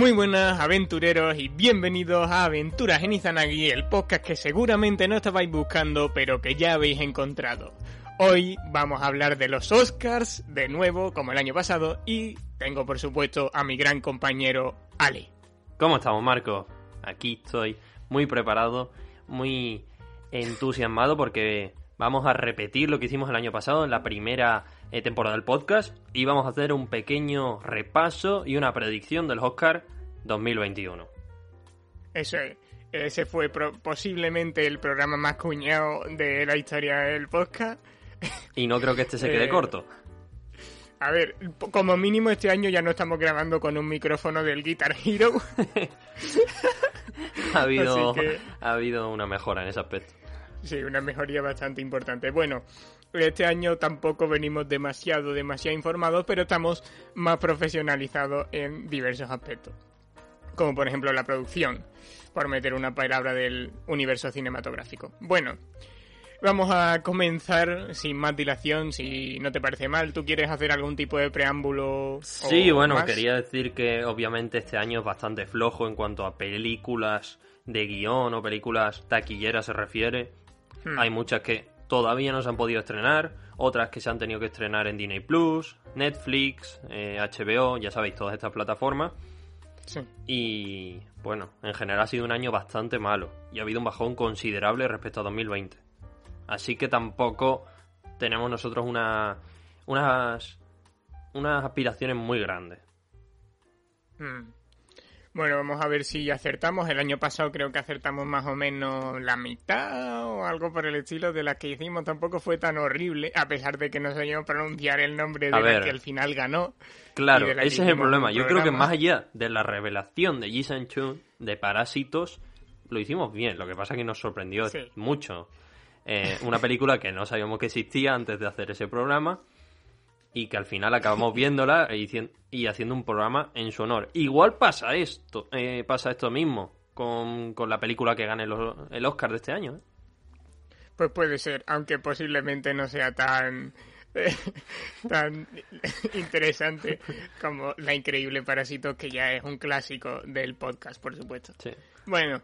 Muy buenas aventureros y bienvenidos a Aventuras en Izanagi, el podcast que seguramente no estabais buscando pero que ya habéis encontrado. Hoy vamos a hablar de los Oscars, de nuevo, como el año pasado, y tengo por supuesto a mi gran compañero Ali. ¿Cómo estamos, Marco? Aquí estoy muy preparado, muy entusiasmado porque vamos a repetir lo que hicimos el año pasado en la primera eh, temporada del podcast y vamos a hacer un pequeño repaso y una predicción del Oscar 2021. Eso es. Ese fue posiblemente el programa más cuñado de la historia del podcast. Y no creo que este se quede Eh, corto. A ver, como mínimo este año ya no estamos grabando con un micrófono del Guitar Hero. Ha habido, que- ha habido una mejora en ese aspecto. Sí, una mejoría bastante importante. Bueno, este año tampoco venimos demasiado, demasiado informados, pero estamos más profesionalizados en diversos aspectos. Como por ejemplo la producción, por meter una palabra del universo cinematográfico. Bueno, vamos a comenzar sin más dilación, si no te parece mal. ¿Tú quieres hacer algún tipo de preámbulo? o Sí, bueno, más? quería decir que obviamente este año es bastante flojo en cuanto a películas de guion o películas taquilleras se refiere. Hmm. Hay muchas que todavía no se han podido estrenar, otras que se han tenido que estrenar en Disney Plus, Netflix, eh, HBO, ya sabéis, todas estas plataformas. Sí. Y bueno, en general ha sido un año bastante malo y ha habido un bajón considerable respecto a 2020. Así que tampoco tenemos nosotros una, unas, unas aspiraciones muy grandes. Mm. Bueno, vamos a ver si acertamos. El año pasado creo que acertamos más o menos la mitad o algo por el estilo de las que hicimos. Tampoco fue tan horrible, a pesar de que no sabíamos pronunciar el nombre de A la ver. que al final ganó. Claro, ese es el problema. Yo creo que más allá de la revelación de Ji San-chun de Parásitos, lo hicimos bien. Lo que pasa es que nos sorprendió Sí. mucho. Eh, una película que no sabíamos que existía antes de hacer ese programa y que al final acabamos viéndola e y haciendo un programa en su honor. Igual pasa esto, eh, pasa esto mismo con, con la película que gane el, el Oscar de este año. ¿eh? Pues puede ser, aunque posiblemente no sea tan tan interesante como La Increíble Parásito, que ya es un clásico del podcast, por supuesto. Sí. Bueno,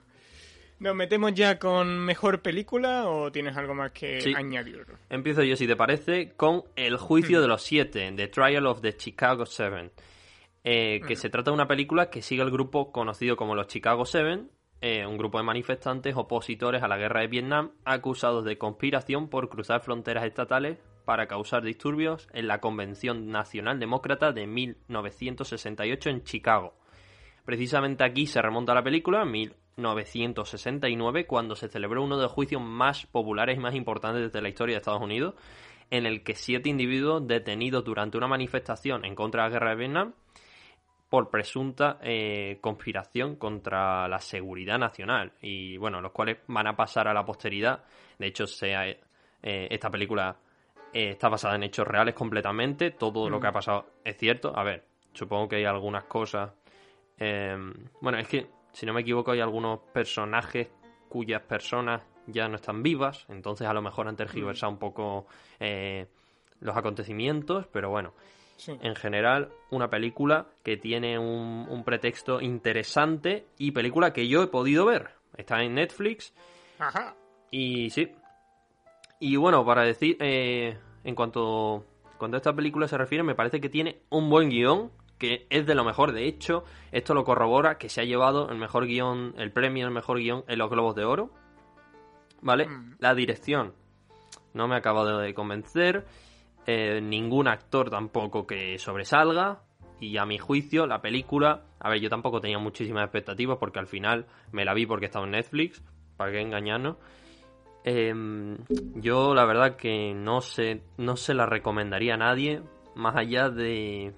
¿nos metemos ya con mejor película o tienes algo más que Sí. añadir? Empiezo yo, si te parece, con El juicio de los siete, The Trial of the Chicago Seven, eh, que se trata de una película que sigue el grupo conocido como los Chicago Seven, eh, un grupo de manifestantes opositores a la guerra de Vietnam, acusados de conspiración por cruzar fronteras estatales para causar disturbios en la Convención Nacional Demócrata de 1968 en Chicago. Precisamente aquí se remonta la película, 1969, cuando se celebró uno de los juicios más populares y más importantes de la historia de Estados Unidos, en el que siete individuos detenidos durante una manifestación en contra de la guerra de Vietnam por presunta eh, conspiración contra la seguridad nacional y bueno, los cuales van a pasar a la posteridad. De hecho, sea, eh, esta película eh, está basada en hechos reales completamente, todo lo que ha pasado es cierto. A ver, supongo que hay algunas cosas bueno, es que, si no me equivoco, hay algunos personajes cuyas personas ya no están vivas, entonces a lo mejor han tergiversado un poco eh, los acontecimientos, pero bueno, Sí. en general, una película que tiene un, un pretexto interesante y película que yo he podido ver. Está en Netflix Ajá. y sí. Y bueno, para decir, eh, en cuanto, cuando a esta película se refiere, me parece que tiene un buen guion, que es de lo mejor. De hecho, esto lo corrobora que se ha llevado el mejor guion, el premio al mejor guion en los Globos de Oro. ¿Vale? Mm. La dirección no me ha acabado de convencer. eh, ningún actor tampoco que sobresalga. Y a mi juicio, la película. A ver, yo tampoco tenía muchísimas expectativas porque al final me la vi porque estaba en Netflix. ¿Para qué engañarnos? Em, yo la verdad que no se, no se la recomendaría a nadie más allá de,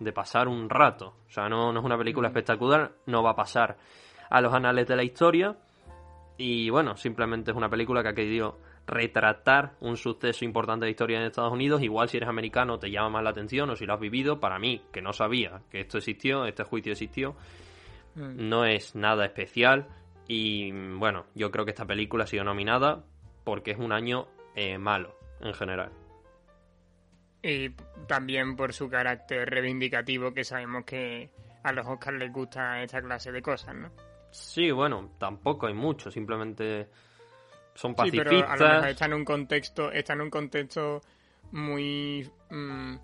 de pasar un rato. O sea, no, no es una película espectacular, no va a pasar a los anales de la historia. Y bueno, simplemente es una película que ha querido retratar un suceso importante de historia en Estados Unidos. Igual si eres americano te llama más la atención o si lo has vivido. Para mí, que no sabía que esto existió, este juicio existió, Mm. no es nada especial. Y bueno, yo creo que esta película ha sido nominada porque es un año eh, malo en general. Y también por su carácter reivindicativo, que sabemos que a los Oscars les gusta esta clase de cosas, ¿no? Sí, bueno, tampoco hay mucho, simplemente son Sí, pacifistas. pero a lo mejor está en un contexto, está en un contexto muy mm,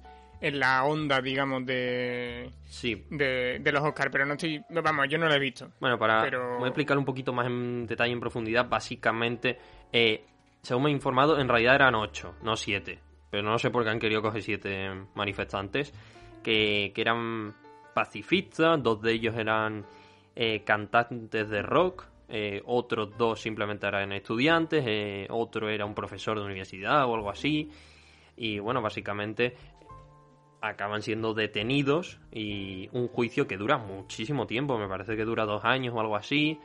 en la onda, digamos, de, Sí, de, de los Oscars, pero no estoy, vamos, yo no lo he visto. Bueno, para Pero- voy a explicar un poquito más en detalle, en profundidad, básicamente, eh, según me he informado, en realidad eran ocho, no siete. Pero no sé por qué han querido coger siete manifestantes, que, que eran pacifistas, dos de ellos eran eh, cantantes de rock, eh, otros dos simplemente eran estudiantes, eh, otro era un profesor de universidad o algo así. Y bueno, básicamente acaban siendo detenidos y un juicio que dura muchísimo tiempo, me parece que dura dos años o algo así.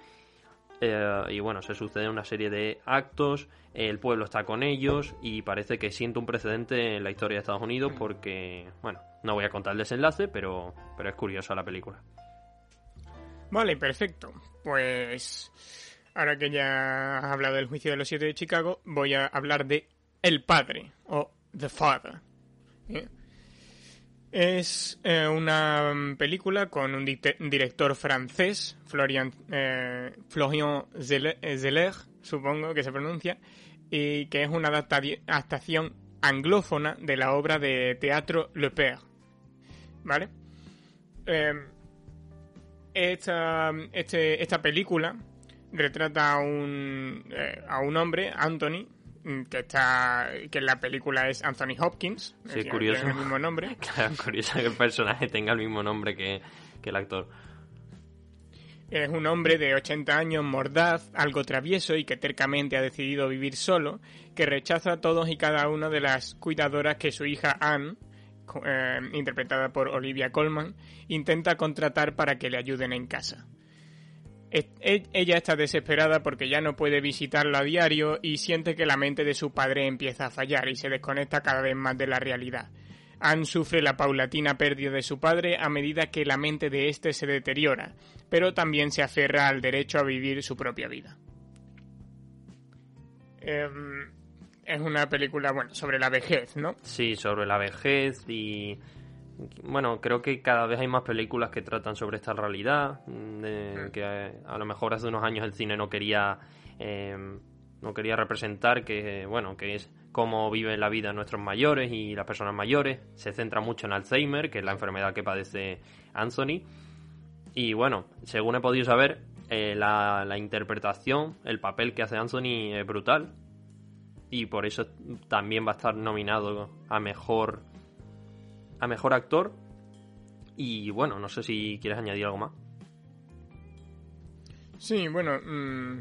Eh, y bueno, se sucede una serie de actos, el pueblo está con ellos y parece que siente un precedente en la historia de Estados Unidos porque, bueno, no voy a contar el desenlace, pero, pero es curiosa la película. Vale, perfecto. Pues ahora que ya has hablado del juicio de los siete de Chicago, voy a hablar de El Padre o The Father. ¿eh? Es eh, una mm, película con un director francés, Florian, eh, Florian Zeller, eh, Zeller, supongo que se pronuncia, y que es una adaptación anglófona de la obra de teatro Le Père. ¿Vale? Eh, esta, este- esta película retrata a un, eh, a un hombre, Anthony, que está que en la película es Anthony Hopkins, Sí, curioso. tiene el mismo nombre. Claro, curioso que el personaje tenga el mismo nombre que, que el actor. Es un hombre de 80 años, mordaz, algo travieso y que tercamente ha decidido vivir solo, que rechaza a todos y cada una de las cuidadoras que su hija Anne, eh, interpretada por Olivia Colman, intenta contratar para que le ayuden en casa. Ella está desesperada porque ya no puede visitarlo a diario y siente que la mente de su padre empieza a fallar y se desconecta cada vez más de la realidad. Anne sufre la paulatina pérdida de su padre a medida que la mente de éste se deteriora, pero también se aferra al derecho a vivir su propia vida. Em, es una película, bueno, sobre la vejez, ¿no? Sí, sobre la vejez y... Bueno, creo que cada vez hay más películas que tratan sobre esta realidad, mm, de que eh, a lo mejor hace unos años el cine no quería eh, no quería representar que bueno que es cómo viven la vida nuestros mayores y las personas mayores. Se centra mucho en Alzheimer, que es la enfermedad que padece Anthony. Y bueno, según he podido saber, eh, la, la interpretación, el papel que hace Anthony es brutal. Y por eso también va a estar nominado a mejor a mejor actor. Y bueno, no sé si quieres añadir algo más. Sí, bueno, mm,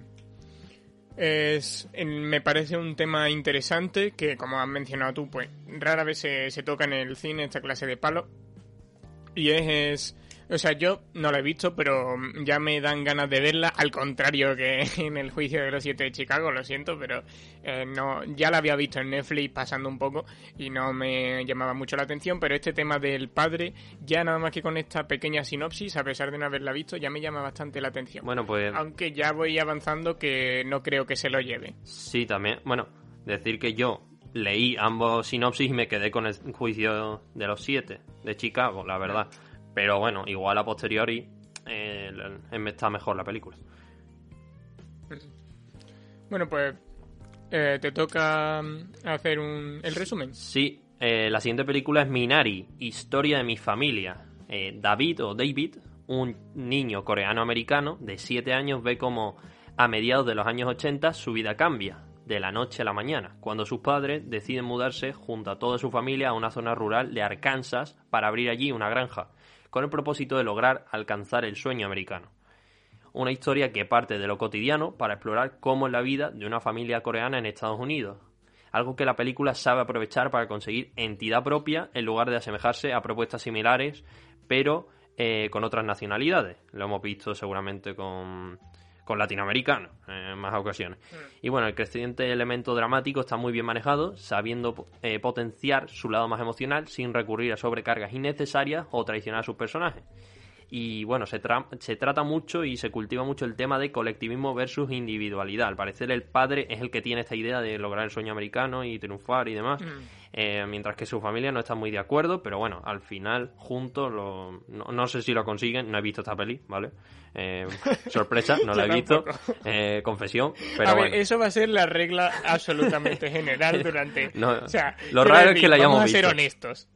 es, me parece un tema interesante que, como has mencionado tú, pues rara vez se, toca en el cine esta clase de palo. Y es- o sea, yo no la he visto, pero ya me dan ganas de verla, al contrario que en el juicio de los siete de Chicago, lo siento, pero eh, no, ya la había visto en Netflix pasando un poco y no me llamaba mucho la atención, pero este tema del padre, ya nada más que con esta pequeña sinopsis, a pesar de no haberla visto, ya me llama bastante la atención. Bueno, pues Aunque ya voy avanzando que no creo que se lo lleve. sí, también. Bueno, decir que yo leí ambos sinopsis y me quedé con el juicio de los siete de Chicago, la verdad. Pero bueno, igual a posteriori eh, está mejor la película. Bueno, pues eh, te toca mm, hacer un, el resumen. Sí, eh, la siguiente película es Minari, Historia de mi familia. Eh, David o David, un niño coreano-americano de 7 años, ve como a mediados de los años 80 su vida cambia, de la noche a la mañana, cuando sus padres deciden mudarse junto a toda su familia a una zona rural de Arkansas para abrir allí una granja, con el propósito de lograr alcanzar el sueño americano. Una historia que parte de lo cotidiano para explorar cómo es la vida de una familia coreana en Estados Unidos. Algo que la película sabe aprovechar para conseguir entidad propia en lugar de asemejarse a propuestas similares, pero eh, con otras nacionalidades. Lo hemos visto seguramente con, con latinoamericanos en más ocasiones. Y bueno, el creciente elemento dramático está muy bien manejado, sabiendo eh, potenciar su lado más emocional sin recurrir a sobrecargas innecesarias o traicionar a sus personajes. Y bueno, se, tra- se trata mucho y se cultiva mucho el tema de colectivismo versus individualidad. Al parecer el padre es el que tiene esta idea de lograr el sueño americano y triunfar y demás. Eh, mientras que su familia no está muy de acuerdo, pero bueno, al final, juntos, lo, no, sé si lo consiguen, no he visto esta peli, ¿vale? Eh, sorpresa, no la he visto, eh, confesión, pero bueno. eso va a ser la regla absolutamente general durante... o sea, lo raro es que la hayamos visto. Vamos a ser honestos.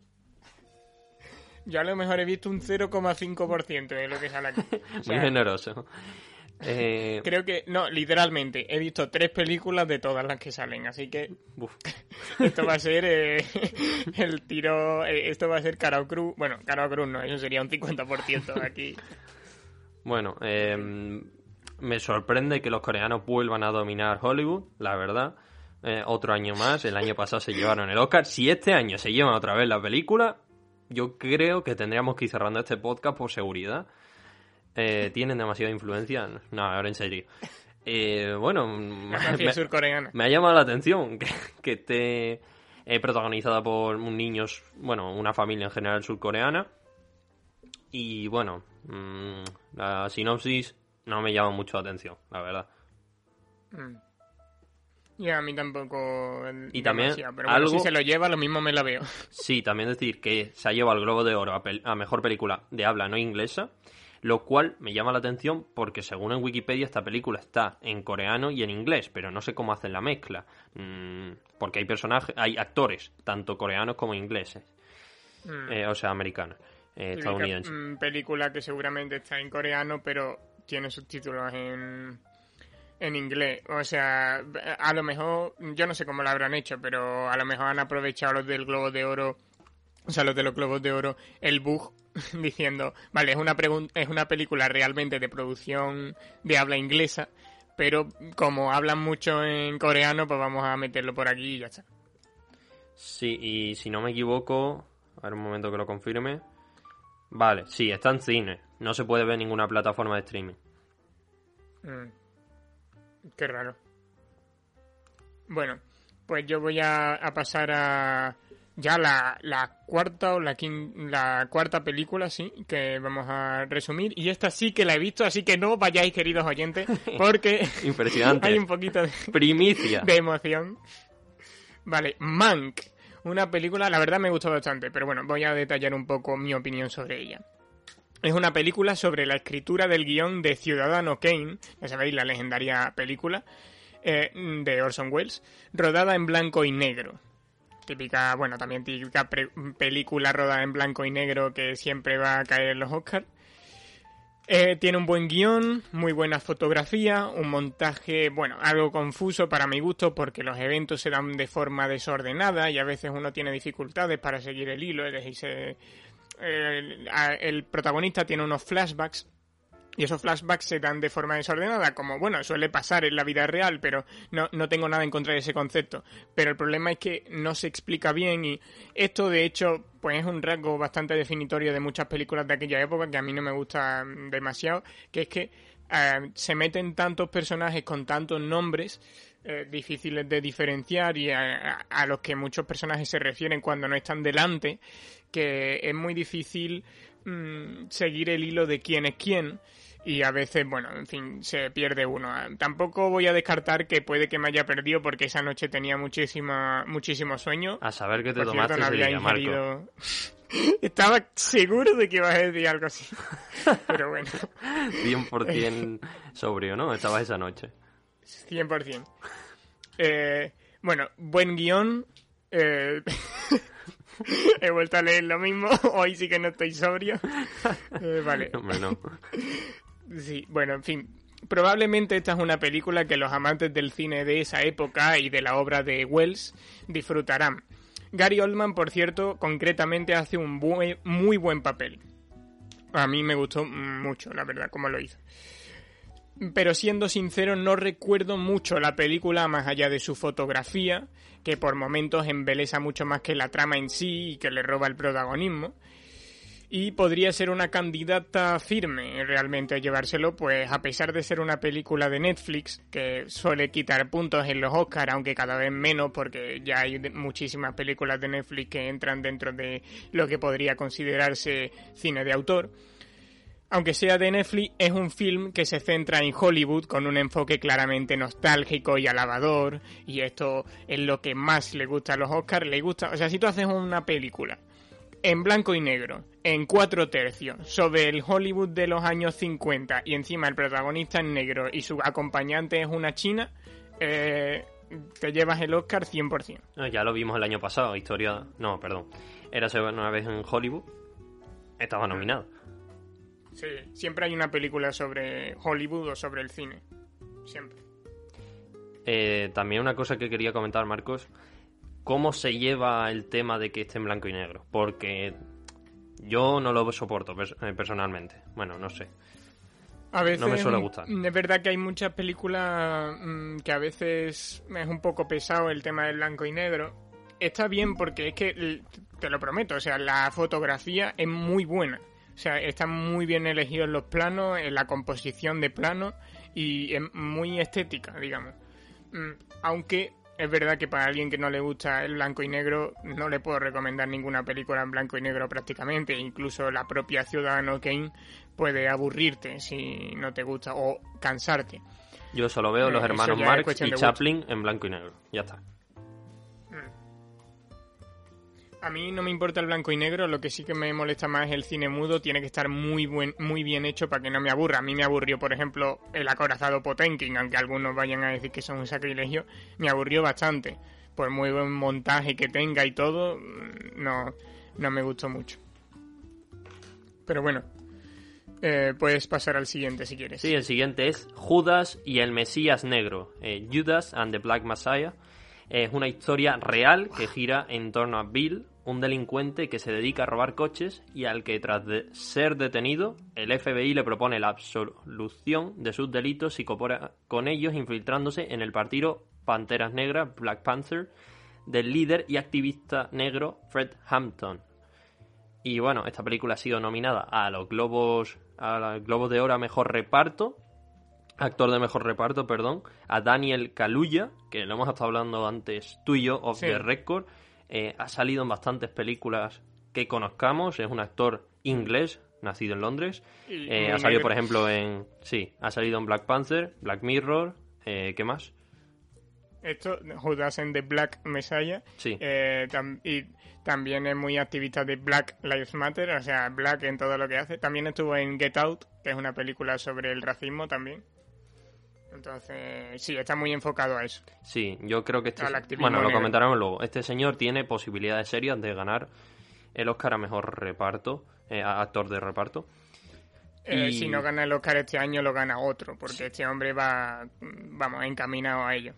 Yo a lo mejor he visto un 0,5% de lo que sale aquí. Muy generoso. Eh, Creo que, no, literalmente, he visto tres películas de todas las que salen, así que esto va a ser eh, el tiro, eh, esto va a ser Caro Cruz, bueno, Caro Cruz no, eso sería un 50% aquí. Bueno, me sorprende que los coreanos vuelvan a dominar Hollywood, la verdad. otro año más, el año pasado se llevaron el Oscar. Si este año se llevan otra vez la película, yo creo que tendríamos que ir cerrando este podcast por seguridad eh, tienen demasiada influencia. No, ahora en serio. Eh, bueno, me, me, ha llamado la atención que, que esté eh, protagonizada por un niño, bueno, una familia en general surcoreana. Y bueno, mm, la sinopsis no me llama mucho la atención, la verdad. Mm. Y a mí tampoco. Y también, pero algo... si se lo lleva, lo mismo me la veo. Sí, también decir que se ha llevado el Globo de Oro a, a mejor película de habla no inglesa lo cual me llama la atención porque según en Wikipedia esta película está en coreano y en inglés, pero no sé cómo hacen la mezcla, mm, porque hay personajes, hay actores, tanto coreanos como ingleses, mm. eh, o sea, americanos, eh, estadounidenses. Mm, película que seguramente está en coreano, pero tiene subtítulos en, en inglés. O sea, a lo mejor, yo no sé cómo lo habrán hecho, pero a lo mejor han aprovechado los del Globo de Oro, o sea, los de los Globos de Oro, el bug diciendo, vale, es una, es una película realmente de producción de habla inglesa, pero como hablan mucho en coreano, pues vamos a meterlo por aquí y ya está. Sí, y si no me equivoco, a ver un momento que lo confirme. Vale, sí, está en cine. No se puede ver en ninguna plataforma de streaming. Mm. Qué raro. Bueno, pues yo voy a pasar a, ya la, la cuarta o la, la cuarta película, sí, que vamos a resumir. Y esta sí que la he visto, así que no vayáis, queridos oyentes, porque Impresionante. hay un poquito de, Primicia. de emoción. Vale, Mank, una película, la verdad me gustó bastante, pero bueno, voy a detallar un poco mi opinión sobre ella. Es una película sobre la escritura del guion de Ciudadano Kane, ya sabéis, la legendaria película eh, de Orson Welles, rodada en blanco y negro típica, bueno, también típica película rodada en blanco y negro que siempre va a caer en los Oscars. Eh, tiene un buen guion, muy buena fotografía, un montaje, bueno, algo confuso para mi gusto porque los eventos se dan de forma desordenada y a veces uno tiene dificultades para seguir el hilo, es decir, el protagonista tiene unos flashbacks y esos flashbacks se dan de forma desordenada, como bueno, suele pasar en la vida real, pero no, no tengo nada en contra de ese concepto. Pero el problema es que no se explica bien y esto de hecho pues es un rasgo bastante definitorio de muchas películas de aquella época que a mí no me gusta demasiado, que es que eh, se meten tantos personajes con tantos nombres eh, difíciles de diferenciar y a, los que muchos personajes se refieren cuando no están delante, que es muy difícil mm, seguir el hilo de quién es quién y a veces, bueno, en fin, se pierde uno. Tampoco voy a descartar que puede que me haya perdido porque esa noche tenía muchísima, muchísimo sueño. A saber que te tomaste no había ingerido... Estaba seguro de que ibas a decir algo así. Pero bueno. 100% sobrio, ¿no? Estabas esa noche. 100%. Eh, bueno, buen guion. Eh, he vuelto a leer lo mismo. Hoy sí que no estoy sobrio. Eh, vale. Bueno. Sí, bueno, en fin. Probablemente esta es una película que los amantes del cine de esa época y de la obra de Wells disfrutarán. Gary Oldman, por cierto, concretamente hace un muy buen papel. A mí me gustó mucho, la verdad, como lo hizo. Pero siendo sincero, no recuerdo mucho la película más allá de su fotografía, que por momentos embeleza mucho más que la trama en sí y que le roba el protagonismo y podría ser una candidata firme realmente a llevárselo, pues a pesar de ser una película de Netflix que suele quitar puntos en los Oscars, aunque cada vez menos porque ya hay muchísimas películas de Netflix que entran dentro de lo que podría considerarse cine de autor. aunque sea de Netflix, es un film que se centra en Hollywood con un enfoque claramente nostálgico y alabador, y esto es lo que más le gusta a los Oscars, le gusta, o sea, si tú haces una película en blanco y negro, en cuatro tercios, sobre el Hollywood de los años 50, y encima el protagonista es negro y su acompañante es una china, eh, te llevas el Oscar 100%. Ah, ya lo vimos el año pasado, historia... No, perdón. Era una vez en Hollywood. Estaba nominado. Sí, siempre hay una película sobre Hollywood o sobre el cine. Siempre. Eh, también una cosa que quería comentar, Marcos. ¿Cómo se lleva el tema de que esté en blanco y negro? Porque yo no lo soporto eh, personalmente. Bueno, no sé. A veces no me suele gustar. Es verdad que hay muchas películas mm, que a veces es un poco pesado el tema del blanco y negro. Está bien porque es que, te lo prometo, o sea, la fotografía es muy buena. O sea, están muy bien elegidos los planos, en la composición de planos y es muy estética, digamos. Mm, aunque es verdad que para alguien que no le gusta el blanco y negro, no le puedo recomendar ninguna película en blanco y negro prácticamente. Incluso la propia Ciudadano Kane puede aburrirte si no te gusta o cansarte. Yo solo veo los eh, hermanos Marx y Chaplin en blanco y negro. Ya está. A mí no me importa el blanco y negro, lo que sí que me molesta más es el cine mudo, tiene que estar muy buen, muy bien hecho para que no me aburra. A mí me aburrió, por ejemplo, el acorazado Potenkin, aunque algunos vayan a decir que son un sacrilegio, me aburrió bastante. Por muy buen montaje que tenga y todo, no, no me gustó mucho. Pero bueno, eh, puedes pasar al siguiente si quieres. Sí, el siguiente es Judas y el Mesías Negro, eh, Judas and the Black Messiah. Es una historia real que gira en torno a Bill, un delincuente que se dedica a robar coches y al que tras de ser detenido, el FBI le propone la absolución de sus delitos y coopera con ellos infiltrándose en el partido Panteras Negras, Black Panther, del líder y activista negro Fred Hampton. Y bueno, esta película ha sido nominada a los Globos, a los Globos de Oro a Mejor Reparto, actor de Mejor Reparto, perdón, a Daniel Kaluuya, que lo hemos estado hablando antes tú y yo, of the record, eh, ha salido en bastantes películas que conozcamos. Es un actor inglés, nacido en Londres. Eh, ha salido, por ejemplo, en. Sí, ha salido en Black Panther, Black Mirror. Eh, ¿Qué más? Esto, Judas en The Black Messiah. Sí. y también es muy activista de Black Lives Matter, o sea, Black en todo lo que hace. También estuvo en Get Out, que es una película sobre el racismo también. Entonces, sí, está muy enfocado a eso. Sí, yo creo que este... Bueno, lo comentaremos luego. Este señor tiene posibilidades serias de ganar el Oscar a Mejor Reparto, eh, actor de reparto. Eh, si no gana el Oscar este año, lo gana otro, porque este hombre va, vamos, encaminado a ello.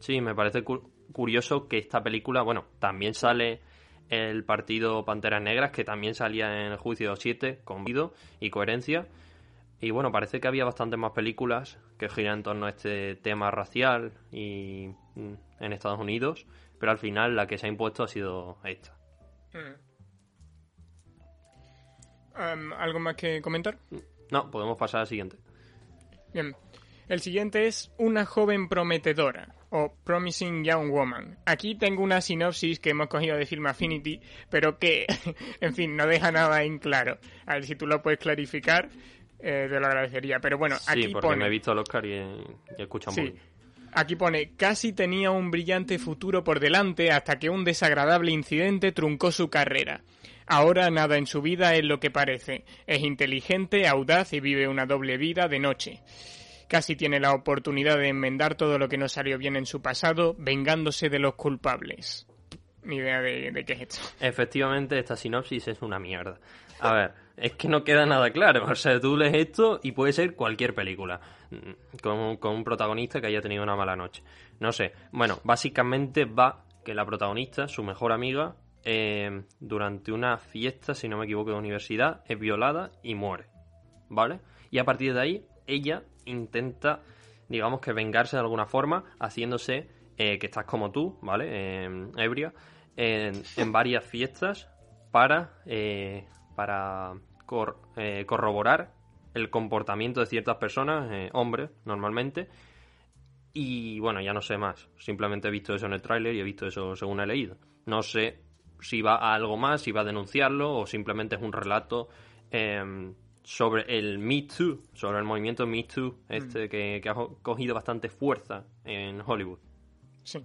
Sí, me parece curioso que esta película, bueno, también sale el partido Panteras Negras, que también salía en el juicio 7 con Vido y coherencia. Y bueno, parece que había bastantes más películas que giran en torno a este tema racial y mm, en Estados Unidos, pero al final la que se ha impuesto ha sido esta. Mm. Em, ¿Algo más que comentar? No, podemos pasar al siguiente. Bien. El siguiente es Una joven prometedora o Promising Young Woman. Aquí tengo una sinopsis que hemos cogido de Film Affinity, pero que, en fin, no deja nada en claro. A ver si tú lo puedes clarificar eh, te lo agradecería. Pero bueno, aquí sí, porque me he visto el Oscar y, y escucho sí. Aquí pone, casi tenía un brillante futuro por delante hasta que un desagradable incidente truncó su carrera. Ahora nada en su vida es lo que parece. Es inteligente, audaz y vive una doble vida de noche. Casi tiene la oportunidad de enmendar todo lo que no salió bien en su pasado, vengándose de los culpables. Ni idea de, de qué es esto. Efectivamente, esta sinopsis es una mierda. A ver, es que no queda nada claro. O sea, tú lees esto y puede ser cualquier película mm, con, un protagonista que haya tenido una mala noche. No sé. Bueno, básicamente va que la protagonista, su mejor amiga, eh, durante una fiesta, si no me equivoco, de universidad, es violada y muere. ¿Vale? Y a partir de ahí, ella intenta, digamos que vengarse de alguna forma, haciéndose eh, que estás como tú, ¿vale? Eh, ebria, en, en, varias fiestas para eh, para eh, corroborar el comportamiento de ciertas personas, eh, hombres normalmente. Y bueno, ya no sé más. Simplemente he visto eso en el tráiler y he visto eso según he leído. No sé si va a algo más, si va a denunciarlo o simplemente es un relato em, sobre el Me Too, sobre el movimiento Me Too, este que, que ha co- cogido bastante fuerza en Hollywood. Sí.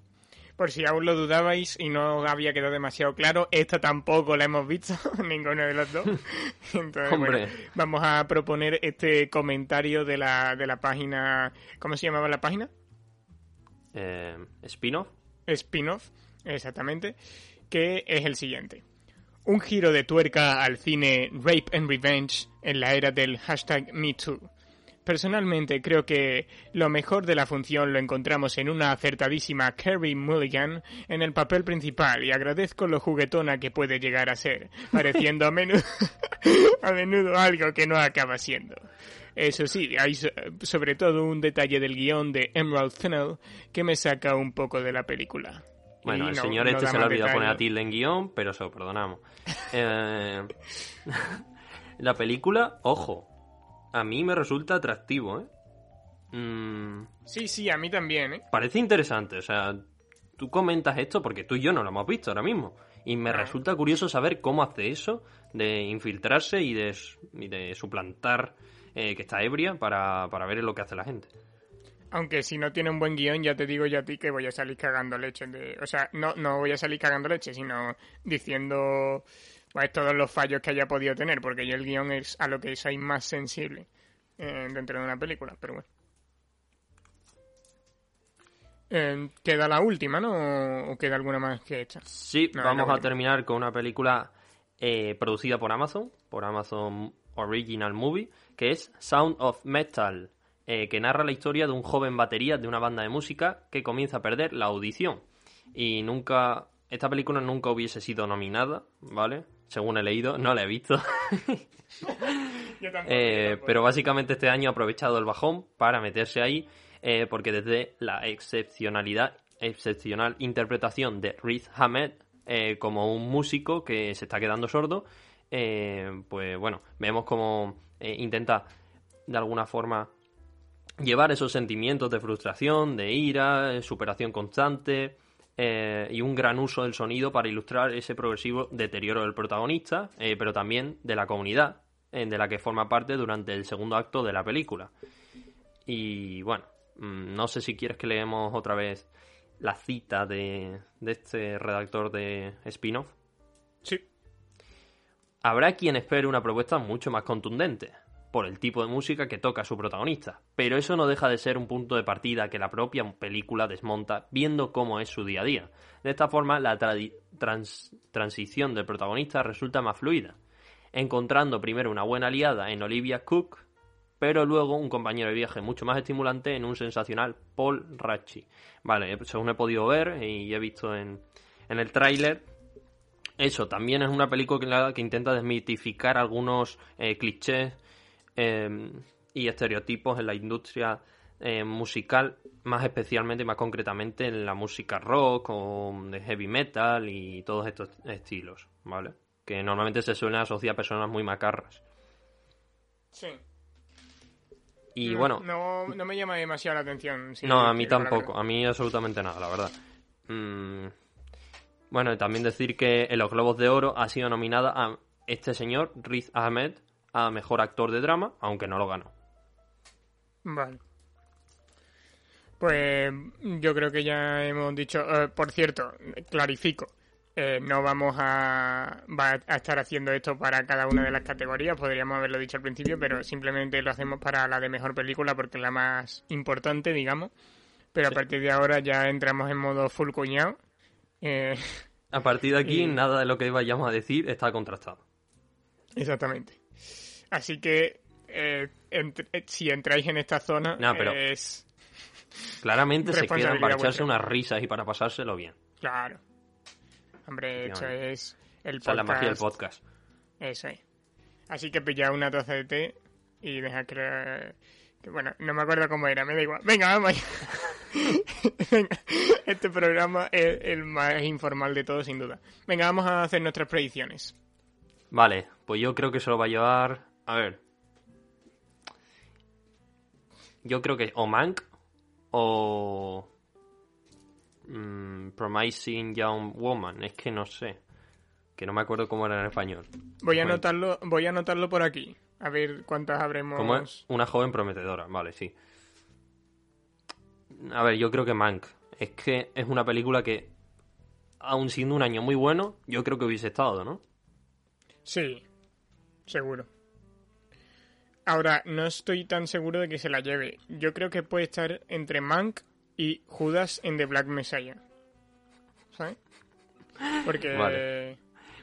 Por si aún lo dudabais y no había quedado demasiado claro, esta tampoco la hemos visto, ninguno de los dos. Entonces, Hombre. bueno, vamos a proponer este comentario de la, de la página. ¿Cómo se llamaba la página? Eh, Spin-off. spin-off, exactamente, que es el siguiente. Un giro de tuerca al cine Rape and Revenge en la era del hashtag MeToo. Personalmente creo que lo mejor de la función lo encontramos en una acertadísima Carrie Mulligan en el papel principal y agradezco lo juguetona que puede llegar a ser, pareciendo a menudo, a menudo algo que no acaba siendo. Eso sí, hay so- sobre todo un detalle del guion de Emerald Fennell que me saca un poco de la película. Bueno, Y el no- señor este se le olvidó poner a tilde en guion, pero se lo perdonamos. Eh, la película, ojo, a mí me resulta atractivo, ¿eh? Mm, Sí, sí, a mí también, ¿eh? parece interesante, o sea, tú comentas esto porque tú y yo no lo hemos visto ahora mismo. Y me Ah. resulta curioso saber cómo hace eso de infiltrarse y de, s- y de suplantar eh, que está ebria para, para ver lo que hace la gente. Aunque si no tiene un buen guion, ya te digo yo a ti que voy a salir cagando leche. De... O sea, no, no voy a salir cagando leche, sino diciendo pues, todos los fallos que haya podido tener, porque yo el guion es a lo que soy más sensible eh, dentro de una película, pero bueno. Eh, queda la última, ¿no? ¿O queda alguna más que esta? Sí, No, vamos a terminar con una película eh, producida por Amazon, por Amazon Original Movie, que es Sound of Metal, eh, que narra la historia de un joven batería de una banda de música que comienza a perder la audición. Y nunca, esta película nunca hubiese sido nominada, ¿vale? Según he leído, no la he visto. Yo tampoco, Eh, yo tampoco. pero básicamente este año ha aprovechado el bajón para meterse ahí, eh, porque desde la excepcionalidad, excepcional interpretación de Riz Ahmed eh, como un músico que se está quedando sordo, pues bueno, vemos como eh, intenta de alguna forma llevar esos sentimientos de frustración, de ira, superación constante eh, y un gran uso del sonido para ilustrar ese progresivo deterioro del protagonista, eh, pero también de la comunidad eh, de la que forma parte durante el segundo acto de la película. Y bueno, mm, no sé si quieres que leemos otra vez la cita de, de este redactor de spin-off. Sí, Habrá quien espere una propuesta mucho más contundente, por el tipo de música que toca su protagonista, pero eso no deja de ser un punto de partida que la propia película desmonta viendo cómo es su día a día. De esta forma, la transición del protagonista resulta más fluida, encontrando primero una buena aliada en Olivia Cook, pero luego un compañero de viaje mucho más estimulante en un sensacional Paul Ratchi. Vale, según he podido ver y he visto en, en el tráiler, eso también es una película que intenta desmitificar algunos eh, clichés eh, y estereotipos en la industria eh, musical, más especialmente y más concretamente en la música rock o de heavy metal y todos estos estilos, ¿vale? Que normalmente se suelen asociar a personas muy macarras. sí. Y No- bueno, No, no me llama demasiado la atención. si no, a mí tampoco, a mí absolutamente nada, la verdad. Mm, Bueno, también decir que en los Globos de Oro ha sido nominada a este señor, Riz Ahmed, a Mejor Actor de Drama, aunque no lo ganó. Vale. Pues yo creo que ya hemos dicho. eh, por cierto, clarifico. eh, no vamos a, va a estar haciendo esto para cada una de las categorías, podríamos haberlo dicho al principio, pero simplemente lo hacemos para la de mejor película porque es la más importante, digamos. Pero a partir de ahora ya entramos en modo full cuñado. Eh, A partir de aquí, Y- nada de lo que vayamos a decir está contrastado. exactamente. Así que eh, eh, si entráis en esta zona, No, pero- es. Claramente se quedan para echarse unas risas y para pasárselo bien. Claro. Hombre, Efectivamente. es el Esa es la magia del podcast. podcast. Eso es. Así que pillad una taza de té y dejad que, Bueno, no me acuerdo cómo era, me da igual. Venga, vamos allá. Venga, este programa es el más informal de todos, sin duda. Venga, vamos a hacer nuestras predicciones. Vale, pues yo creo que se lo va a llevar. A ver. Yo creo que o Mank o. mm, Promising Young Woman. Es que no sé. que no me acuerdo cómo era en español. Voy a Bueno. anotarlo, voy a anotarlo por aquí. A ver cuántas habremos. ¿Cómo es? Una joven prometedora, vale, sí. A ver, yo creo que Mank. Es que es una película que, aun siendo un año muy bueno, yo creo que hubiese estado, ¿no? Sí, seguro. Ahora, no estoy tan seguro de que se la lleve. Yo creo que puede estar entre Mank y Judas en The Black Messiah. ¿Sabes? Porque... Vale.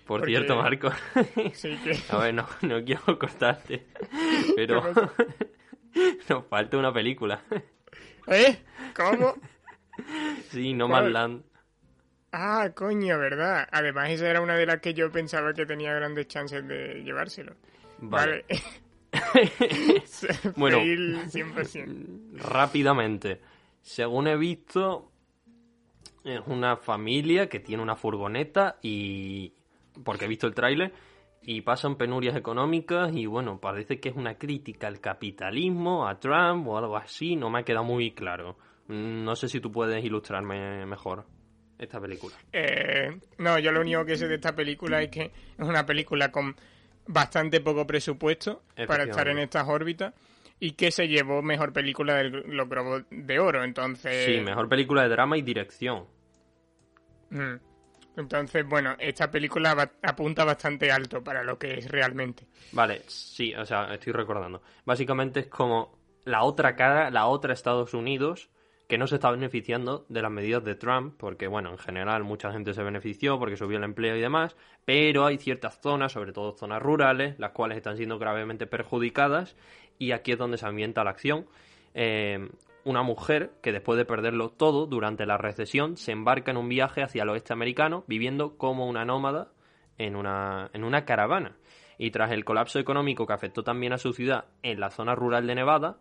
Por Porque- cierto, Marco. Sí que... A ver, no, no quiero cortarte. Pero nos falta una película. ¿Eh? ¿Cómo? Sí, No. Man's Land. Ah, coño, ¿verdad? Además, esa era una de las que yo pensaba que tenía grandes chances de llevárselo. Vale. Vale. Bueno. Fail 100%. Rápidamente. Según he visto, es una familia que tiene una furgoneta y... Porque he visto el tráiler y pasan penurias económicas y bueno, parece que es una crítica al capitalismo, a Trump o algo así, no me ha quedado muy claro. Mm, No sé si tú puedes ilustrarme mejor esta película. Eh, no, yo lo único que sé de esta película es que es una película con bastante poco presupuesto para estar en estas órbitas y que se llevó mejor película de los Globos de Oro. Entonces, Sí, mejor película de drama y dirección. Mm. Entonces, bueno, esta película va- apunta bastante alto para lo que es realmente. Vale, sí, o sea, estoy recordando. Básicamente es como la otra cara, la otra Estados Unidos, que no se está beneficiando de las medidas de Trump, porque, bueno, en general mucha gente se benefició porque subió el empleo y demás, pero hay ciertas zonas, sobre todo zonas rurales, las cuales están siendo gravemente perjudicadas, y aquí es donde se ambienta la acción. Eh, una mujer que después de perderlo todo durante la recesión se embarca en un viaje hacia el oeste americano, viviendo como una nómada en una, en una caravana. Y tras el colapso económico que afectó también a su ciudad en la zona rural de Nevada,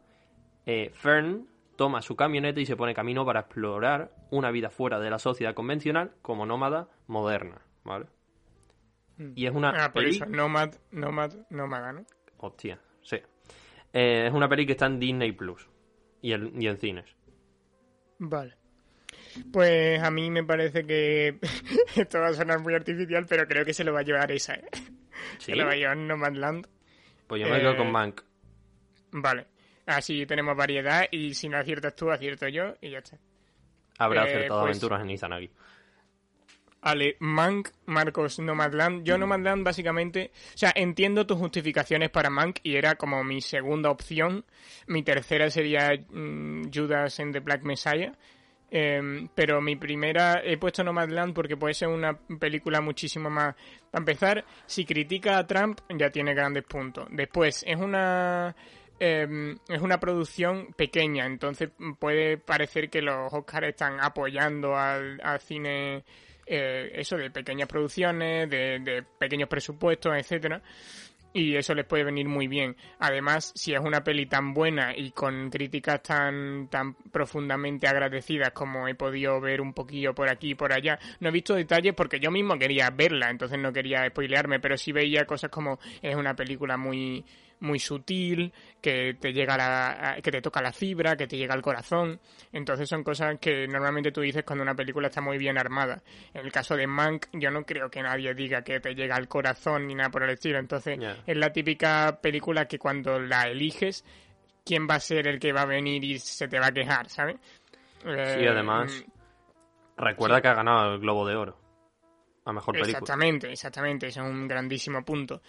eh, Fern toma su camioneta y se pone camino para explorar una vida fuera de la sociedad convencional como nómada moderna, ¿vale? Y es una Ah, por peli- eso, Nomad, Nomad, Nómada, ¿no? Hostia, sí. Eh, es una peli que está en Disney Plus y en, y en cines. Vale. Pues a mí me parece que esto va a sonar muy artificial, pero creo que se lo va a llevar esa, ¿eh? ¿Sí? Se lo va a llevar Nomadland. Pues yo me quedo Eh, con Mank. Vale. Así tenemos variedad y si no aciertas tú, acierto yo y ya está. Habrá eh, acertado pues- aventuras en Izanagi. Ale, Mank, Marcos, Nomadland. Yo Nomadland básicamente, o sea, entiendo tus justificaciones para Mank y era como mi segunda opción. Mi tercera sería mm, Judas en The Black Messiah. Em, pero mi primera he puesto Nomadland porque puede ser una película muchísimo más. Para empezar, si critica a Trump ya tiene grandes puntos. Después es una em, es una producción pequeña, entonces puede parecer que los Oscars están apoyando al, al cine eh, eso de pequeñas producciones, de, de pequeños presupuestos, etcétera. Y eso les puede venir muy bien. Además, si es una peli tan buena y con críticas tan, tan profundamente agradecidas como he podido ver un poquillo por aquí y por allá, no he visto detalles porque yo mismo quería verla, entonces no quería spoilearme, pero sí veía cosas como es una película muy, muy sutil, que te llega la, que te toca la fibra, que te llega al corazón. Entonces son cosas que normalmente tú dices cuando una película está muy bien armada. En el caso de Mank, yo no creo que nadie diga que te llega al corazón ni nada por el estilo. Entonces es la típica película que cuando la eliges, ¿quién va a ser el que va a venir y se te va a quejar, ¿sabes? Sí, Eh, además, recuerda que ha ganado el Globo de Oro. A mejor película. Exactamente, exactamente, ese es un grandísimo punto.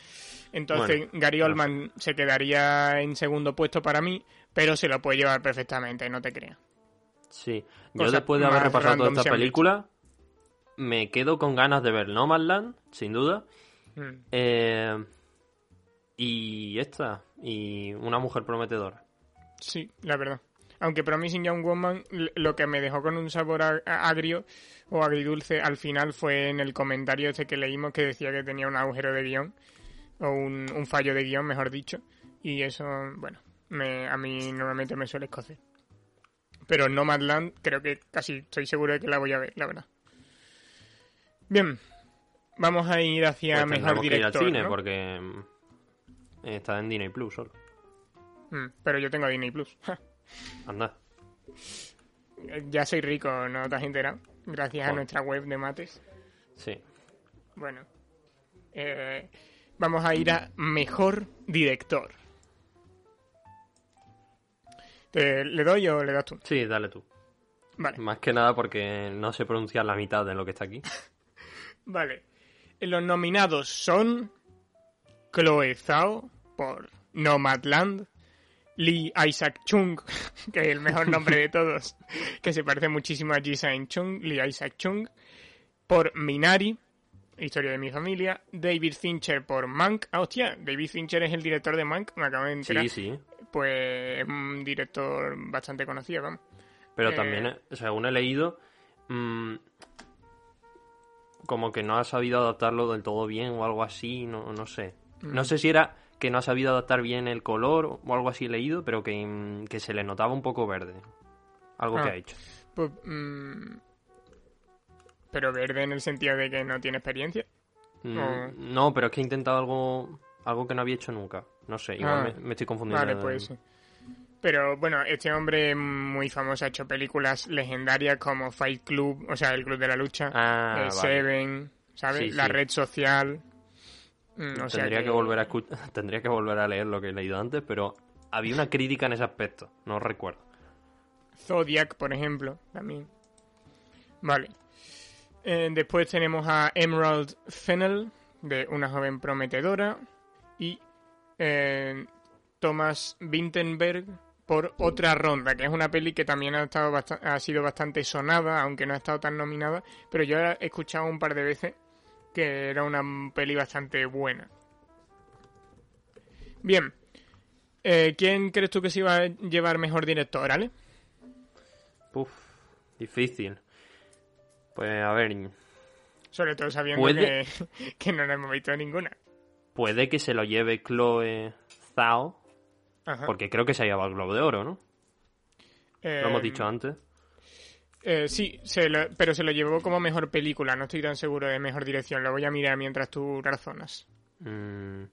Entonces, Bueno, Gary no Oldman se quedaría en segundo puesto para mí, pero se lo puede llevar perfectamente, no te creas. Sí. Yo después de haber repasado toda esta película, me quedo con ganas de ver Nomadland, sin duda. Mm. Eh, y esta, y Una mujer prometedora. Sí, la verdad. Aunque Promising Young Woman lo que me dejó con un sabor agrio o agridulce al final fue en el comentario este que leímos que decía que tenía un agujero de guion o un, un fallo de guion, mejor dicho. Y eso, bueno, me, a mí normalmente me suele escocer. Pero Nomadland creo que casi estoy seguro de que la voy a ver, la verdad. Bien, vamos a ir hacia Pues mejor tendremos que ir al director. cine ¿no? porque mm, está en Disney Plus solo. Mm, pero yo tengo Disney Plus. Anda. Ya soy rico, ¿no te has enterado? Gracias a nuestra web de mates. Sí. Bueno, Eh, vamos a ir a mejor director. ¿Te, ¿Le doy o le das tú? Sí, dale tú. Vale. Más que nada porque no sé pronunciar la mitad de lo que está aquí. Vale. Los nominados son Chloe Zhao por Nomadland, Lee Isaac Chung, que es el mejor nombre de todos, que se parece muchísimo a Ji Chung, Lee Isaac Chung, por Minari, Historia de mi familia, David Fincher por Mank. Ah, hostia, David Fincher es el director de Mank, me acabo de enterar. Sí, sí. Pues es un director bastante conocido, vamos. Pero Eh, también, eh, según he leído, mm, como que no ha sabido adaptarlo del todo bien o algo así, no, no sé. No sé si era que no ha sabido adaptar bien el color o algo así leído, pero que, mm, que se le notaba un poco verde. Algo que Ah. ha hecho. Pues, mm, pero verde en el sentido de que no tiene experiencia. Mm. No, pero es que he intentado algo, algo que no había hecho nunca. No sé, igual Ah. me, me estoy confundiendo. Vale, pues sí. Pero bueno, este hombre muy famoso, ha hecho películas legendarias como Fight Club, o sea, El Club de la Lucha, Ah, eh, vale. Seven, ¿sabes? Sí, la sí. red social. Mm, o sea tendría que... volver a escu- tendría que volver a leer lo que he leído antes, pero había una crítica en ese aspecto, no recuerdo. Zodiac, por ejemplo, también. Vale. Eh, después tenemos a Emerald Fennell, de Una joven prometedora, y eh, Thomas Vinterberg por Otra Ronda, que es una peli que también ha, estado ha sido bastante sonada, aunque no ha estado tan nominada, pero yo he escuchado un par de veces que era una peli bastante buena. Bien. Eh, ¿Quién crees tú que se iba a llevar mejor director, Ale? Uf, difícil. Pues a ver, Sobre todo sabiendo Puede- que, que no la hemos visto ninguna. puede que se lo lleve Chloe Zhao, Ajá. porque creo que se ha llevado el Globo de Oro, ¿no? Eh, Lo hemos dicho antes. Eh, sí, se lo- pero se lo llevó como mejor película. No estoy tan seguro de mejor dirección. Lo voy a mirar mientras tú razonas. Mm.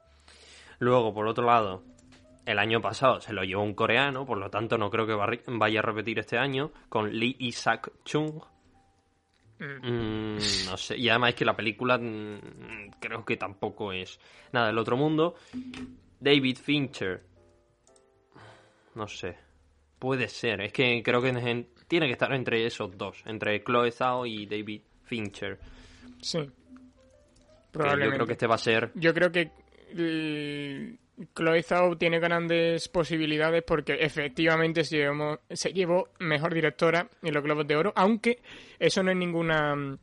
Luego, por otro lado, el año pasado se lo llevó un coreano, por lo tanto no creo que va- vaya a repetir este año, con Lee Isaac Chung. Mm. Mm, no sé, y además es que la película creo que tampoco es nada del otro mundo. David Fincher. No sé. Puede ser, es que creo que en- tiene que estar entre esos dos, entre Chloe Zhao y David Fincher. Sí. Que yo Probablemente. creo que este va a ser Yo creo que eh, Chloe Zhao tiene grandes posibilidades porque efectivamente se llevó, se llevó mejor directora en los Globos de Oro, aunque eso no es ninguna mm,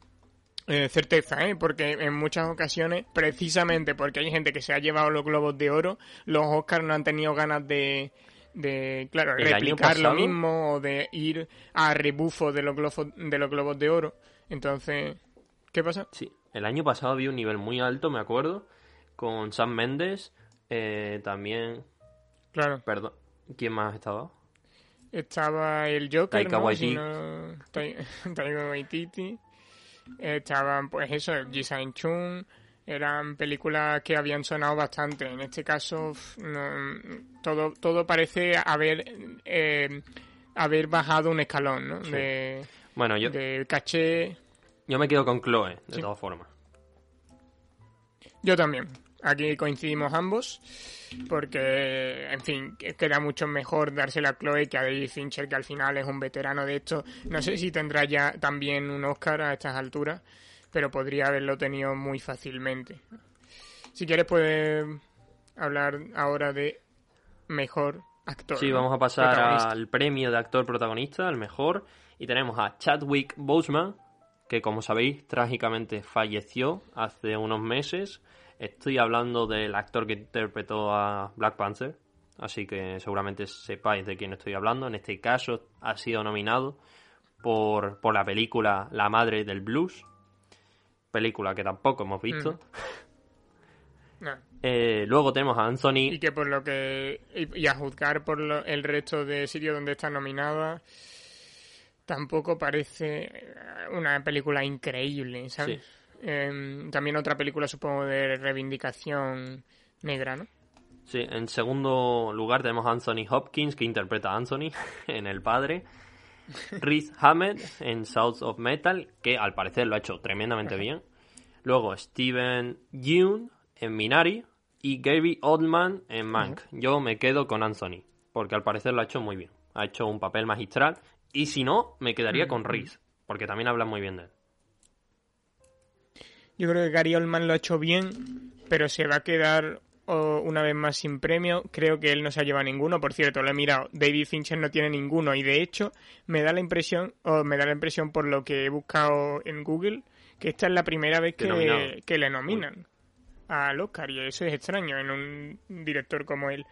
eh, certeza, ¿eh? porque en muchas ocasiones, precisamente porque hay gente que se ha llevado los Globos de Oro, los Oscars no han tenido ganas de, de claro, El replicar lo mismo o de ir a rebufo de los, globos, de los Globos de Oro. Entonces, ¿qué pasa? Sí, el año pasado había un nivel muy alto, me acuerdo, con Sam Mendes, eh, también, Claro. perdón, ¿quién más estaba? Estaba el Joker, Taika ¿no? Waititi. Si no- Tai- Taika Waititi. Estaban, pues eso, Ji Chung. Eran películas que habían sonado bastante. En este caso, no- todo, todo parece haber, eh, haber bajado un escalón, ¿no? Sí. De, Bueno, yo, de caché. yo me quedo con Chloe, de Sí. todas formas. Yo también. Aquí coincidimos ambos. Porque, en fin, que- queda mucho mejor dársela a Chloe que a David Fincher, que al final es un veterano de esto. No sé si tendrá ya también un Oscar a estas alturas, pero podría haberlo tenido muy fácilmente. Si quieres, puedes hablar ahora de mejor actor. Sí, vamos a pasar al premio de actor protagonista, el mejor, y tenemos a Chadwick Boseman, que como sabéis, trágicamente falleció hace unos meses. Estoy hablando del actor que interpretó a Black Panther, así que seguramente sepáis de quién estoy hablando. En este caso ha sido nominado por, por la película La Madre del Blues, película que tampoco hemos visto. No. Eh, luego tenemos a Anthony Y que por lo que. Y, y a juzgar por lo- el resto de sitios donde está nominada, tampoco parece eh, una película increíble, ¿sabes? Em, también otra película, supongo, de reivindicación negra, ¿no? Sí, en segundo lugar tenemos a Anthony Hopkins, que interpreta a Anthony en El Padre. Riz Ahmed en South of Metal, que al parecer lo ha hecho tremendamente bien. Luego Steven Yeun en Minari y Gary Oldman en Mank. Yo me quedo con Anthony, porque al parecer lo ha hecho muy bien. Ha hecho un papel magistral. Y si no, me quedaría con Reese, porque también habla muy bien de él. Yo creo que Gary Oldman lo ha hecho bien, pero se va a quedar una vez más sin premio. Creo que él no se ha llevado ninguno. Por cierto, lo he mirado. David Fincher no tiene ninguno. Y de hecho, me da la impresión, o me da la impresión por lo que he buscado en Google, que esta es la primera vez que, que le nominan al Oscar. Y eso es extraño en un director como él.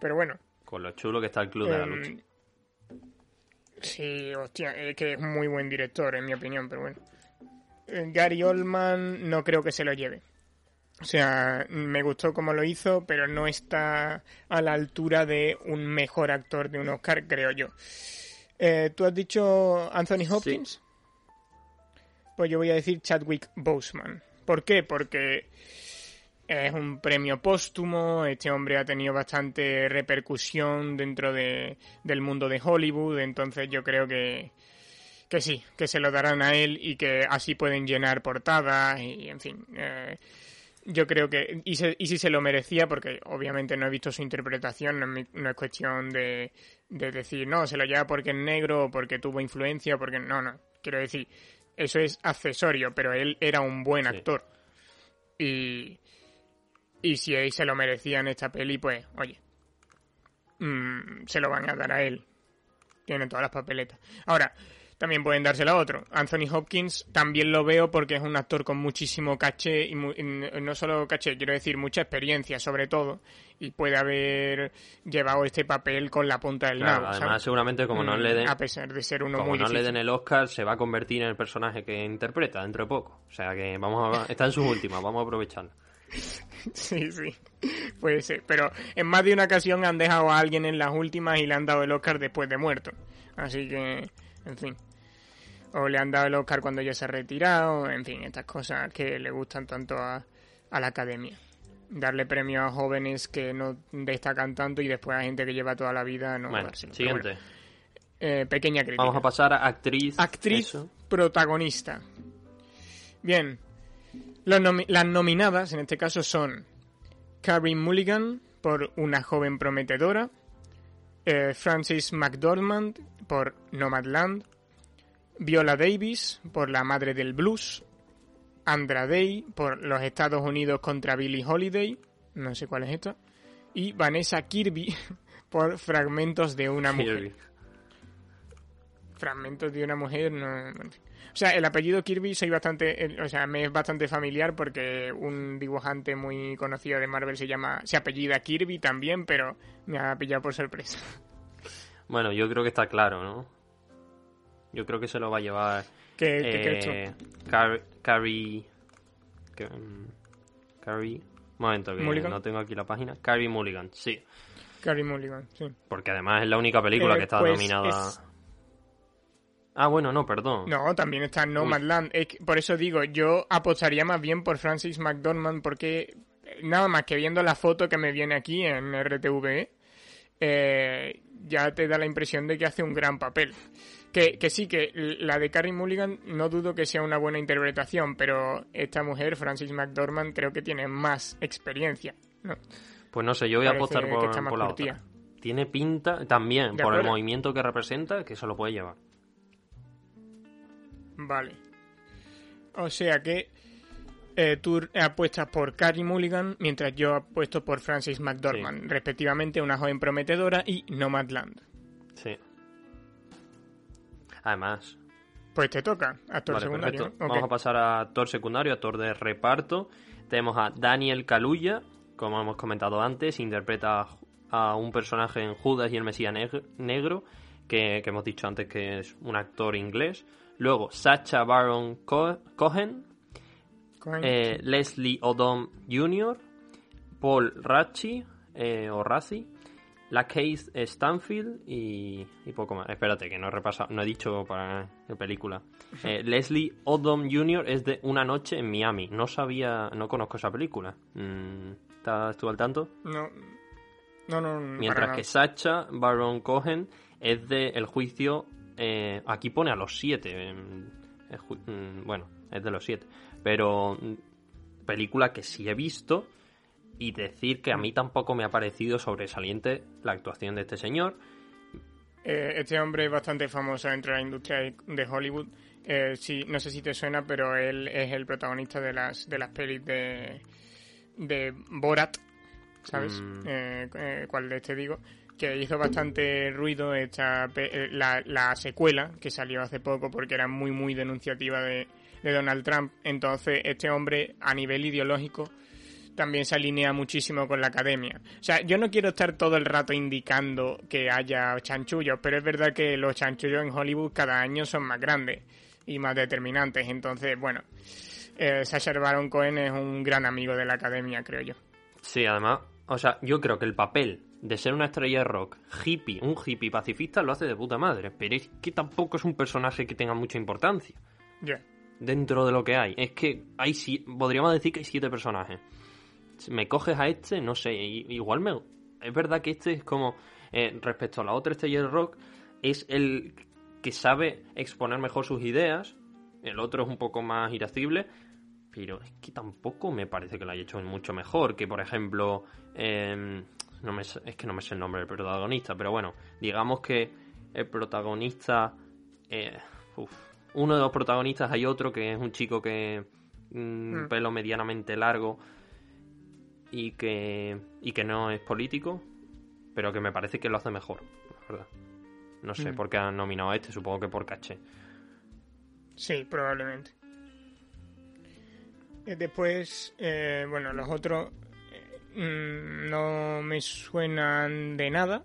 Pero bueno. Con lo chulo que está el Club de la em, Lucha. Sí, hostia, es que es muy buen director, en mi opinión, pero bueno. Gary Oldman no creo que se lo lleve. O sea, me gustó como lo hizo, pero no está a la altura de un mejor actor de un Oscar, creo yo. Eh, ¿Tú has dicho Anthony Hopkins? Pues yo voy a decir Chadwick Boseman. ¿Por qué? Porque es un premio póstumo, este hombre ha tenido bastante repercusión dentro de, del mundo de Hollywood, entonces yo creo que, que sí, que se lo darán a él y que así pueden llenar portadas y, en fin. Eh, yo creo que. Y, y, si se lo merecía, porque obviamente no he visto su interpretación, no es, no es cuestión de, de, decir, no, se lo lleva porque es negro o porque tuvo influencia, porque. No, no. Quiero decir, eso es accesorio, pero él era un buen actor. Y. Y si él se lo merecía en esta peli, pues, oye. Mm, se lo van a dar a él. Tiene todas las papeletas. Ahora, también pueden dárselo a otro. Anthony Hopkins también lo veo porque es un actor con muchísimo caché, y, no solo caché, quiero decir mucha experiencia sobre todo, y puede haber llevado este papel con la punta del claro, Además, seguramente como no le den, a pesar de ser uno como no le den el Oscar, se va a convertir en el personaje que interpreta dentro de poco. O sea que vamos a, está en sus últimas, vamos a aprovecharlo. Sí, sí, puede ser. Pero en más de una ocasión han dejado a alguien en las últimas y le han dado el Oscar después de muerto. Así que, en fin o le han dado el Oscar cuando ya se ha retirado, en fin, estas cosas que le gustan tanto a, la academia. Darle premio a jóvenes que no destacan tanto y después a gente que lleva toda la vida no bueno, Siguiente. Eh, pequeña crítica. Vamos a pasar a actriz. Actriz protagonista. Bien. las nominadas en este caso son Carrie Mulligan por Una joven prometedora, eh, Francis McDormand por Nomadland, Viola Davis por La Madre del Blues, Andra Day por Los Estados Unidos contra Billie Holiday, no sé cuál es esto, y Vanessa Kirby por Fragmentos de una mujer. Fragmentos de una mujer, no, O sea, el apellido Kirby soy bastante, o sea, me es bastante familiar porque un dibujante muy conocido de Marvel se llama, se apellida Kirby también, pero me ha pillado por sorpresa. Bueno, yo creo que está claro, ¿no? Yo creo que se lo va a llevar. ¿Qué, eh, Carrie. Mm, Carrie. momento, que no tengo aquí la página. Carrie Mulligan, sí. Carrie Mulligan, sí. Porque además es la única película eh, que está pues nominada. Ah, bueno, no, perdón. No, también está Nomadland. por eso digo, yo apostaría más bien por Francis McDormand porque nada más que viendo la foto que me viene aquí en RTV, eh, ya te da la impresión de que hace un gran papel. Que, sí, que la de Carrie Mulligan no dudo que sea una buena interpretación, pero esta mujer, Francis McDormand, creo que tiene más experiencia. Pues no sé, yo voy a apostar por, la otra. Tiene pinta también, por el movimiento que representa, que se lo puede llevar. Vale. O sea que eh, tú apuestas por Carrie Mulligan, mientras yo apuesto por Francis McDormand, respectivamente una joven prometedora y Nomadland. Sí. Además. Pues te toca, actor secundario. Vamos a pasar a actor secundario, actor de reparto. Tenemos a Daniel Kaluuya, como hemos comentado antes, interpreta a un personaje en Judas y el Mesías Negro, que, hemos dicho antes que es un actor inglés. Luego Sacha Baron Cohen, eh, Leslie Odom Jr., Paul Ratchi, eh, o la Case Stanfield y, poco más. Espérate, que no he repasado, no he dicho para la película. Eh, Leslie Odom Jr. es de Una noche en Miami. No sabía, no conozco esa película. Mm, ¿Estás tú al tanto? No. No, no, Mientras que Sacha Baron Cohen es de El juicio. Eh, aquí pone a los siete. Mm, bueno, es de los siete. Pero mm, película que sí he visto y decir que a mí tampoco me ha parecido sobresaliente la actuación de este señor. Eh, este hombre es bastante famoso dentro de la industria de Hollywood. Eh, sí, no sé si te suena, pero él es el protagonista de las, de las pelis de, de Borat, ¿sabes? Mm. Eh, eh, ¿Cuál de este digo? Que hizo bastante ruido esta, la, la secuela que salió hace poco porque era muy, muy denunciativa de, de Donald Trump. Entonces, este hombre, a nivel ideológico, también se alinea muchísimo con la academia. O sea, yo no quiero estar todo el rato indicando que haya chanchullos, pero es verdad que los chanchullos en Hollywood cada año son más grandes y más determinantes. Entonces, bueno, eh, Sacha Baron Cohen es un gran amigo de la academia, creo yo. Sí, además, o sea, yo creo que el papel de ser una estrella de rock, hippie, un hippie pacifista, lo hace de puta madre. Pero es que tampoco es un personaje que tenga mucha importancia Ya. Dentro de lo que hay. Es que hay si- podríamos decir que hay siete personajes. Me coges a este, no sé, igual me... Es verdad que este es como, eh, respecto a la otra estrella rock, es el que sabe exponer mejor sus ideas. El otro es un poco más irascible. Pero es que tampoco me parece que lo haya hecho mucho mejor. Que, por ejemplo, em, no me, es que no me sé el nombre del protagonista, pero bueno, digamos que el protagonista... eh, uno de los protagonistas hay otro que es un chico que... mm, Mm. pelo medianamente largo y que, y que no es político, pero que me parece que lo hace mejor, la verdad. No sé Mm. por qué han nominado a este, supongo que por caché. Sí, probablemente. Eh, Después, eh, bueno, los otros eh, mm, no me suenan de nada.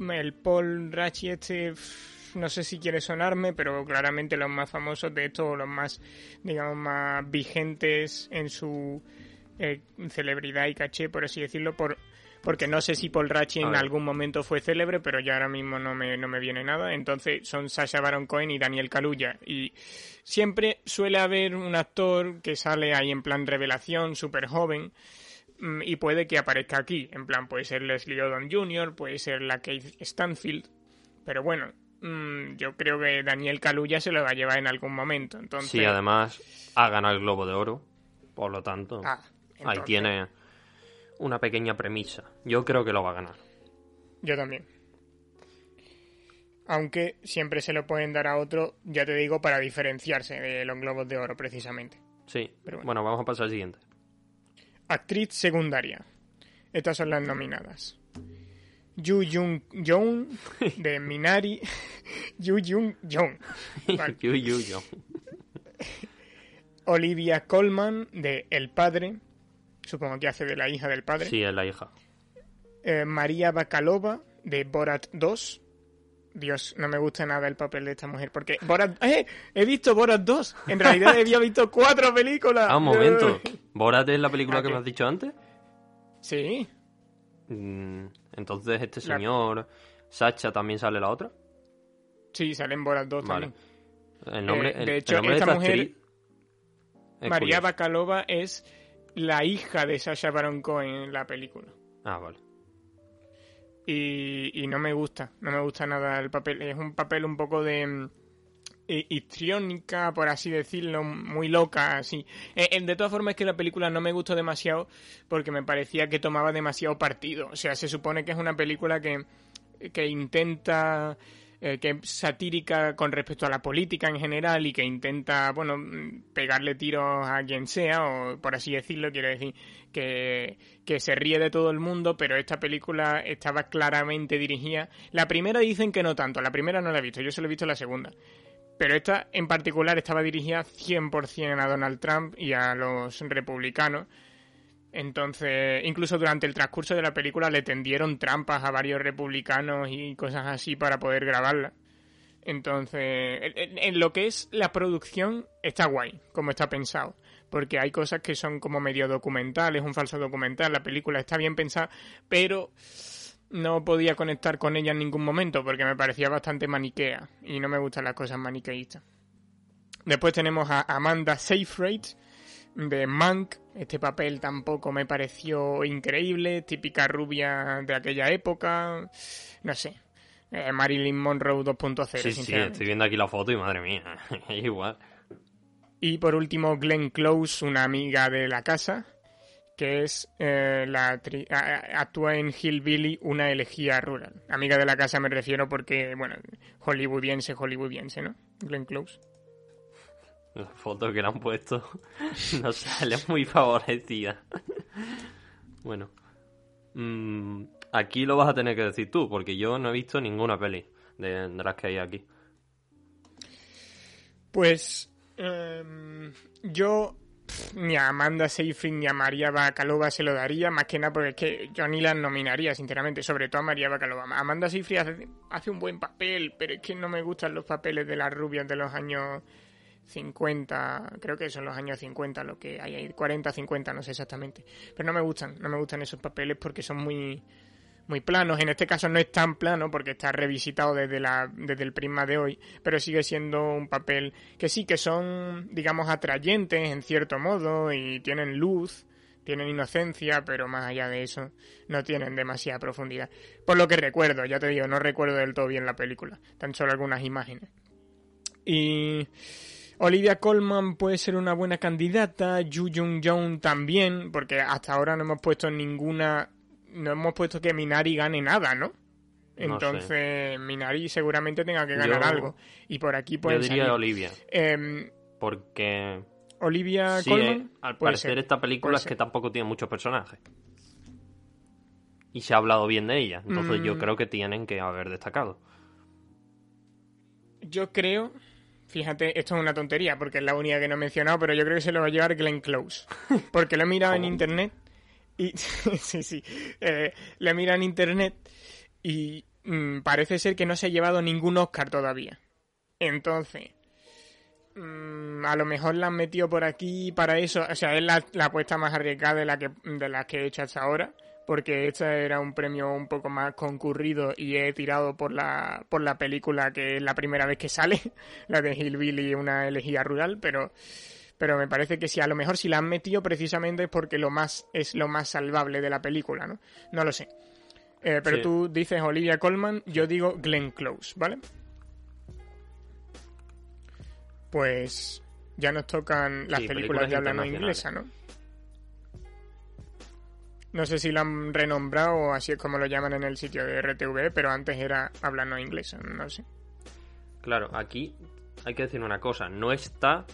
El Paul Rachi este, pff, no sé si quiere sonarme, pero claramente los más famosos de estos, los más, digamos, más vigentes en su eh, celebridad y caché, por así decirlo, por porque no sé si Paul Rachi A en algún momento fue célebre, pero ya ahora mismo no me, no me viene nada. Entonces son Sasha Baron Cohen y Daniel Kaluuya. Y siempre suele haber un actor que sale ahí en plan revelación, súper joven, mm, y puede que aparezca aquí. En plan, puede ser Leslie Odom Jr., puede ser la Kate Stanfield. Pero bueno, mm, yo creo que Daniel Kaluuya se lo va a llevar en algún momento. Entonces, Sí, además ha ganado el Globo de Oro, por lo tanto, ah, ahí tiene una pequeña premisa. Yo creo que lo va a ganar. Yo también. Aunque siempre se lo pueden dar a otro, ya te digo, para diferenciarse de los globos de oro, precisamente. Sí, Pero bueno. bueno, vamos a pasar al siguiente. Actriz secundaria. Estas son las nominadas. Yu Jung de Minari. Yu Jung Young. Vale. Yu, yu. Olivia Colman de El Padre. Supongo que hace de la hija del padre. Sí, es la hija. Eh, María Bakalova de Borat 2. Dios, no me gusta nada el papel de esta mujer porque Borat... ¡Eh! He visto Borat 2. En realidad había visto cuatro películas. Ah, un momento. ¿Borat es la película Ah, que me has dicho antes? Sí. Mm, Entonces este señor, Sacha, también sale la otra. Sí, sale en Borat 2 Vale. también. El nombre, Eh, de el- el hecho, nombre de esta mujer- actriz es María curioso. Bakalova es la hija de Sasha Baron Cohen en la película. Ah, vale. Y, y no me gusta, no me gusta nada el papel. Es un papel un poco de mm, histriónica, por así decirlo, muy loca, así. Eh, de todas formas es que la película no me gustó demasiado porque me parecía que tomaba demasiado partido. O sea, se supone que es una película que, que intenta eh, que es satírica con respecto a la política en general y que intenta, bueno, pegarle tiros a quien sea, o por así decirlo, quiere decir que, que se ríe de todo el mundo, pero esta película estaba claramente dirigida. La primera dicen que no tanto, la primera no la he visto, yo solo he visto la segunda. Pero esta en particular estaba dirigida 100% a Donald Trump y a los republicanos. Entonces, incluso durante el transcurso de la película le tendieron trampas a varios republicanos y cosas así para poder grabarla. Entonces, en, lo que es la producción está guay, como está pensado. Porque hay cosas que son como medio documentales, un falso documental, la película está bien pensada, pero no podía conectar con ella en ningún momento porque me parecía bastante maniquea y no me gustan las cosas maniqueístas. Después tenemos a Amanda Seyfried de Mank. Este papel tampoco me pareció increíble, típica rubia de aquella época. No sé. Eh, Marilyn Monroe 2.0. Sí, sí, estoy viendo aquí la foto y madre mía, es igual. Y por último, Glenn Close, una amiga de la casa, que es eh, la tri- actúa en Hillbilly, una elegía rural. Amiga de la casa me refiero porque, bueno, hollywoodiense, hollywoodiense, ¿no? Glenn Close. La foto que le han puesto no sale muy favorecida. bueno. Mm, aquí lo vas a tener que decir tú, porque yo no he visto ninguna peli de, de las que hay aquí. Pues em, yo ni a Amanda Seyfried ni a María Bacalova se lo daría, más que nada porque es que yo ni las nominaría, sinceramente, sobre todo a María Bacalova. Amanda Seyfried hace, hace un buen papel, pero es que no me gustan los papeles de las rubias de los años 50, creo que son los años 50 lo que hay ahí, 40, 50, no sé exactamente. Pero no me gustan, no me gustan esos papeles porque son muy muy planos. En este caso no es tan plano porque está revisitado desde, la, desde el prisma de hoy, pero sigue siendo un papel que sí que son, digamos, atrayentes en cierto modo y tienen luz, tienen inocencia, pero más allá de eso no tienen demasiada profundidad. Por lo que recuerdo, ya te digo, no recuerdo del todo bien la película, tan solo algunas imágenes. Y Olivia Colman puede ser una buena candidata, Yu Jung Jung también, porque hasta ahora no hemos puesto ninguna no hemos puesto que Minari gane nada, ¿no? No Entonces, Minari seguramente tenga que ganar Yo- algo. Y por aquí Yo puede diría salir. Olivia, Em, porque Olivia sí, Colman. eh, al parecer ser. esta película es que tampoco tiene muchos personajes. Y se ha hablado bien de ella, entonces yo Mm. creo que tienen que haber destacado. Yo creo. Fíjate, esto es una tontería porque es la única que no he mencionado, pero yo creo que se lo va a llevar Glenn Close. Porque lo he mirado en internet y. sí, sí. Eh, lo he mirado en internet y mm, parece ser que no se ha llevado ningún Oscar todavía. Entonces. mm, a lo mejor la han metido por aquí para eso. O sea, es la, la apuesta más arriesgada de, la que, de las que he hecho hasta ahora. Porque esta era un premio un poco más concurrido y he tirado por la, por la película que es la primera vez que sale, la de Hillbilly, una elegía rural, pero, pero me parece que si a lo mejor si la han metido precisamente es porque lo más, es lo más salvable de la película, ¿no? No lo sé. Eh, pero Sí. tú dices Olivia Colman, yo digo Glenn Close, ¿vale? Pues ya nos tocan las Sí, películas películas de habla no inglesa, ¿no? No sé si lo han renombrado o así es como lo llaman en el sitio de RTV, pero antes era habla no inglesa, no sé. Claro, aquí hay que decir una cosa, no está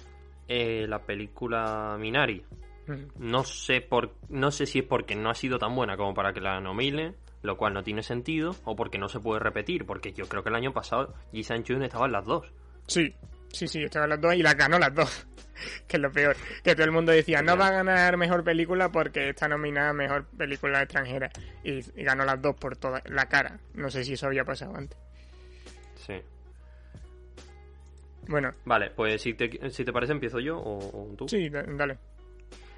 eh, la película Minari. Mm. No sé por, no sé si es porque no ha sido tan buena como para que la nominen, lo cual no tiene sentido, o porque no se puede repetir, porque yo creo que el año pasado Ji Sang-chun estaba en las dos. Sí, sí, sí, estaban las dos y las ganó las dos. que es lo peor. Que todo el mundo decía, no va a ganar mejor película porque está nominada mejor película extranjera. Y, y ganó las dos por toda la cara. No sé si eso había pasado antes. Sí. Bueno, Vale, pues si te, si te parece empiezo yo o, o tú. sí, da- dale.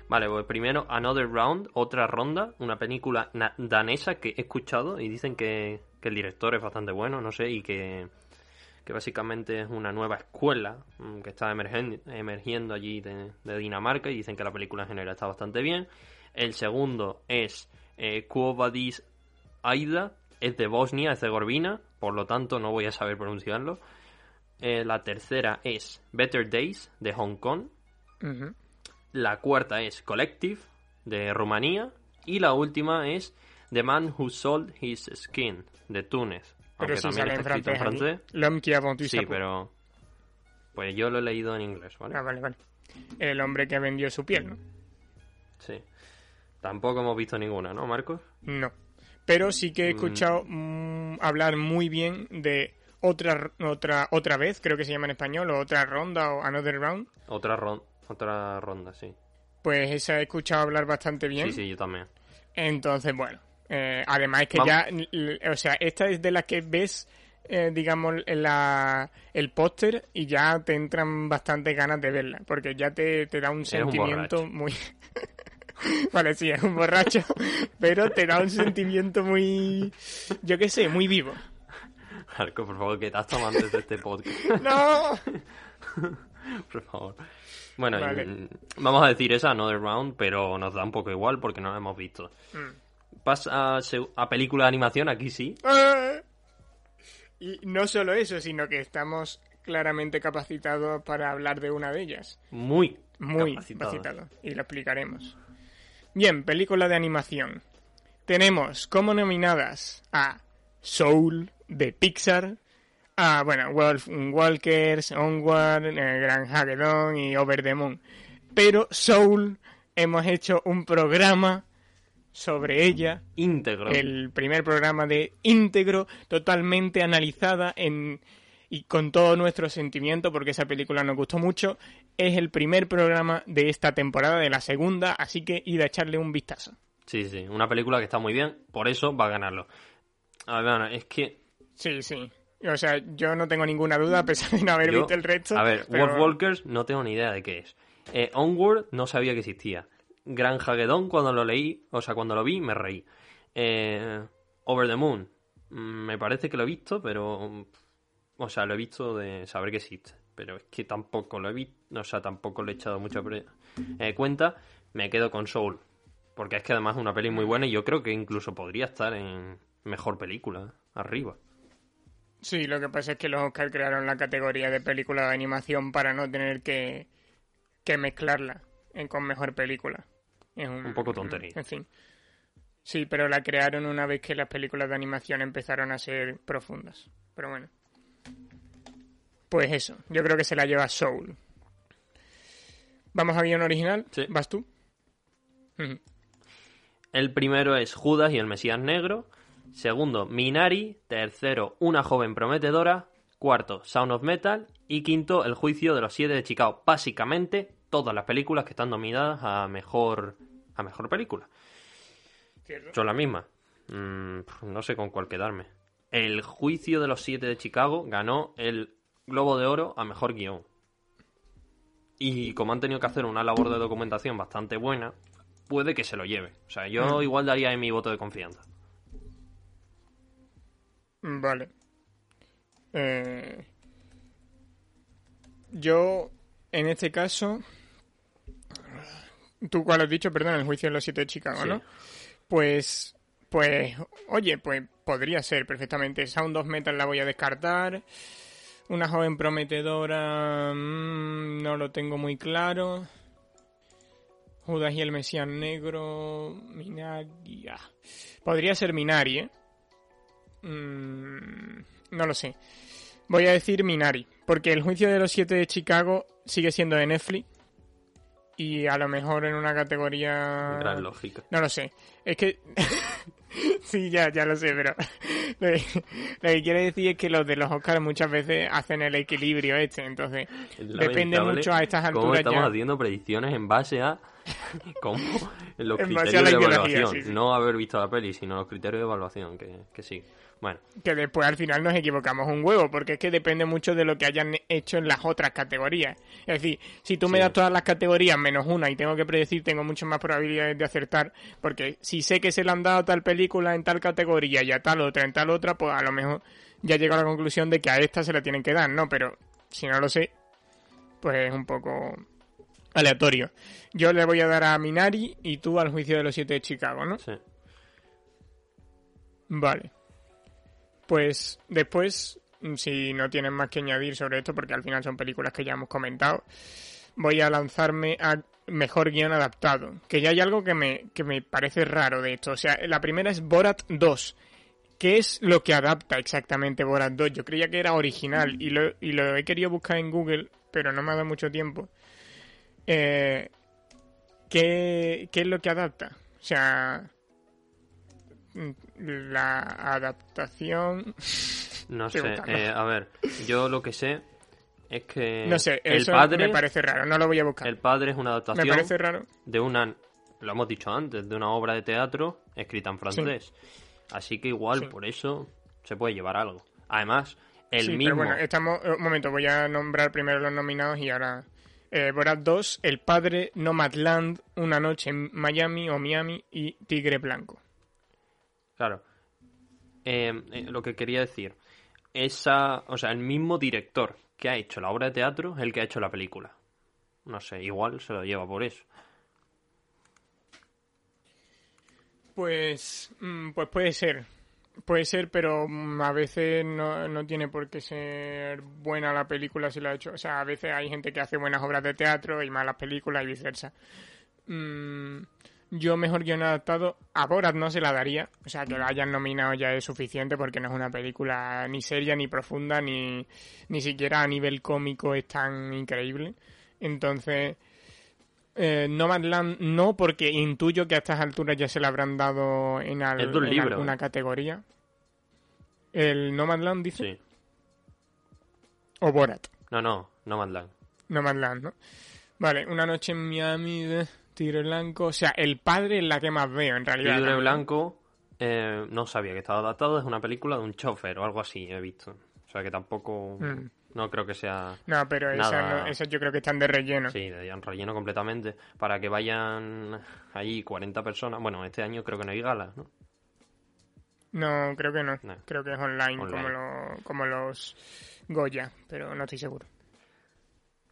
Vale, pues primero Another Round, otra ronda, una película danesa que he escuchado y dicen que, que el director es bastante bueno, no sé, y que, que básicamente es una nueva escuela mm, que está emergen- emergiendo allí de, de Dinamarca y dicen que la película en general está bastante bien. El segundo es eh, Quo Vadis Aida, es de Bosnia, Herzegovina, por lo tanto no voy a saber pronunciarlo. Eh, la tercera es Better Days, de Hong Kong. La cuarta es Collective, de Rumanía. Y la última es The Man Who Sold His Skin, de Túnez. Pero si sale en escrito en francés. francés. L'homme qui a vendu Sí, pero... Pues yo lo he leído en inglés, ¿vale? Ah, vale, vale. El hombre que vendió su piel, ¿no? Sí. Tampoco hemos visto ninguna, ¿no, Marcos? No. Pero sí que he Mm. escuchado mm, hablar muy bien de otra, otra, otra vez, creo que se llama en español, o otra ronda, o another round. Otra, ron- otra ronda, sí. Pues esa he escuchado hablar bastante bien. Sí, sí, yo también. Entonces, bueno. eh, además es que Vamos. ya, o sea, esta es de las que ves, eh, digamos, la, el póster y ya te entran bastantes ganas de verla, porque ya te, te da un sentimiento muy... vale, sí, es un borracho, pero te da un sentimiento muy, yo qué sé, muy vivo. Marcos, por favor, que te has tomado antes de este podcast. ¡No! por favor. Bueno, Vale. vamos a decir esa, Another Round, pero nos da un poco igual porque no la hemos visto. Mm. Pasa a, a película de animación, aquí sí. ¡Ah! Y no solo eso, sino que estamos claramente capacitados para hablar de una de ellas. Muy, Muy capacitados. capacitados. Y lo explicaremos. Bien, película de animación. Tenemos como nominadas a Soul de Pixar, a, bueno, Wolf Walkers, Onward, eh, Gran Hagedon y Over the Moon. Pero Soul hemos hecho un programa sobre ella íntegro. el primer programa de íntegro, totalmente analizada en y con todo nuestro sentimiento, porque esa película nos gustó mucho. Es el primer programa de esta temporada, de la segunda, así que id a echarle un vistazo. Sí, sí, una película que está muy bien, por eso va a ganarlo. A ver, es que Sí, sí. O sea, yo no tengo ninguna duda, a pesar de no haber yo- visto el resto. A ver, pero- Wolf Walkers no tengo ni idea de qué es. Eh, Onward no sabía que existía. Gran Hagedon cuando lo leí, o sea, cuando lo vi me reí. Eh, Over the Moon, mm, me parece que lo he visto, pero... mm, O sea, lo he visto de saber que existe. Pero es que tampoco lo he visto, o sea, tampoco le he echado mucha pre- eh, cuenta. Me quedo con Soul. Porque es que además es una peli muy buena y yo creo que incluso podría estar en mejor película, arriba. Sí, lo que pasa es que los Oscar crearon la categoría de película de animación para no tener que, que mezclarla en- con mejor película. Es un, Un poco tontería. En fin. Sí, pero la crearon una vez que las películas de animación empezaron a ser profundas. Pero bueno. Pues eso, yo creo que se la lleva Soul. ¿Vamos a guion original? Sí. ¿Vas tú? El primero es Judas y el Mesías Negro. Segundo, Minari. Tercero, Una joven prometedora. Cuarto, Sound of Metal. Y quinto, El juicio de los siete de Chicago. Básicamente, todas las películas que están nominadas a mejor, a mejor película. Cierto. Son las mismas. Mm, no sé con cuál quedarme. El juicio de los siete de Chicago ganó el Globo de Oro a mejor guion. Y como han tenido que hacer una labor de documentación bastante buena, puede que se lo lleve. O sea, yo Mm. igual daría ahí mi voto de confianza. Vale. Eh, yo, en este caso, ¿tú cuál has dicho? Perdón, el juicio de los siete de Chicago, Sí. ¿no? Pues, pues, oye, pues podría ser perfectamente. Sound of Metal la voy a descartar. Una joven prometedora, mm, no lo tengo muy claro. Judas y el Mesías Negro, Minari. ah. Podría ser Minari, ¿eh? Mm, no lo sé. Voy a decir Minari, porque el juicio de los siete de Chicago sigue siendo de Netflix. Y a lo mejor en una categoría... Gran lógica. No lo sé. Es que... sí, ya, ya lo sé, pero... lo, que, lo que quiero decir es que los de los Oscars muchas veces hacen el equilibrio este. Entonces, Es depende mucho a estas cómo alturas estamos ya... haciendo predicciones en base a cómo los En criterios de evaluación. sí, sí. No haber visto la peli, sino los criterios de evaluación que, que sí. Bueno, que después al final nos equivocamos un huevo, porque es que depende mucho de lo que hayan hecho en las otras categorías. Es decir, si tú me Sí. das todas las categorías menos una y tengo que predecir, tengo muchas más probabilidades de acertar, porque si sé que se le han dado tal película en tal categoría y a tal otra en tal otra, pues a lo mejor ya llego a la conclusión de que a esta se la tienen que dar, ¿no? Pero si no lo sé, pues es un poco aleatorio. Yo le voy a dar a Minari y tú al juicio de los siete de Chicago, ¿no? sí. Vale. Pues después, si no tienen más que añadir sobre esto, porque al final son películas que ya hemos comentado, voy a lanzarme a mejor guion adaptado. Que ya hay algo que me, que me parece raro de esto. O sea, la primera es Borat 2. ¿Qué es lo que adapta exactamente Borat 2? Yo creía que era original y lo, y lo he querido buscar en Google, pero no me ha dado mucho tiempo. Eh, ¿qué, ¿Qué es lo que adapta? O sea, la adaptación... No sé. eh, a ver, yo lo que sé es que No sé, el padre, me parece raro, no lo voy a buscar. el padre es una Me adaptación parece raro. de una, lo hemos dicho antes, de una obra de teatro escrita en francés. Así que igual Sí. por eso se puede llevar algo. Además, el sí, mismo. pero bueno, estamos... Un momento, voy a nombrar primero los nominados y ahora... Eh, Borat 2, El Padre, Nomadland, Una Noche en Miami o Miami y Tigre Blanco. Claro. Eh, eh, lo que quería decir, esa, o sea, el mismo director que ha hecho la obra de teatro es el que ha hecho la película. No sé, igual se lo lleva por eso. Pues, mm, pues puede ser. Puede ser, pero mm, a veces no, no tiene por qué ser buena la película si lo ha hecho. O sea, a veces hay gente que hace buenas obras de teatro y malas películas y viceversa. Mm, yo mejor guion adaptado a Borat no se la daría. O sea, que la hayan nominado ya es suficiente porque no es una película ni seria, ni profunda, ni, ni siquiera a nivel cómico es tan increíble. Entonces, eh, Nomadland no, porque intuyo que a estas alturas ya se la habrán dado en, al- libro. alguna categoría. ¿El Nomadland dice? Sí. O Borat. No, no, no Madland. Nomadland, ¿no? Vale, una noche en Miami de Tigre Blanco. O sea, el padre es la que más veo, en realidad. Tigre. Blanco, eh, no sabía que estaba adaptado, es una película de un chofer o algo así, he visto. O sea que tampoco, Mm. no creo que sea, No, pero esas Nada. no- esas yo creo que están de relleno. sí, de relleno completamente, para que vayan ahí 40 personas. Bueno, este año creo que no hay galas, ¿no? No, creo que no. No. Creo que es online, Online. Como, lo- como los Goya, pero no estoy seguro.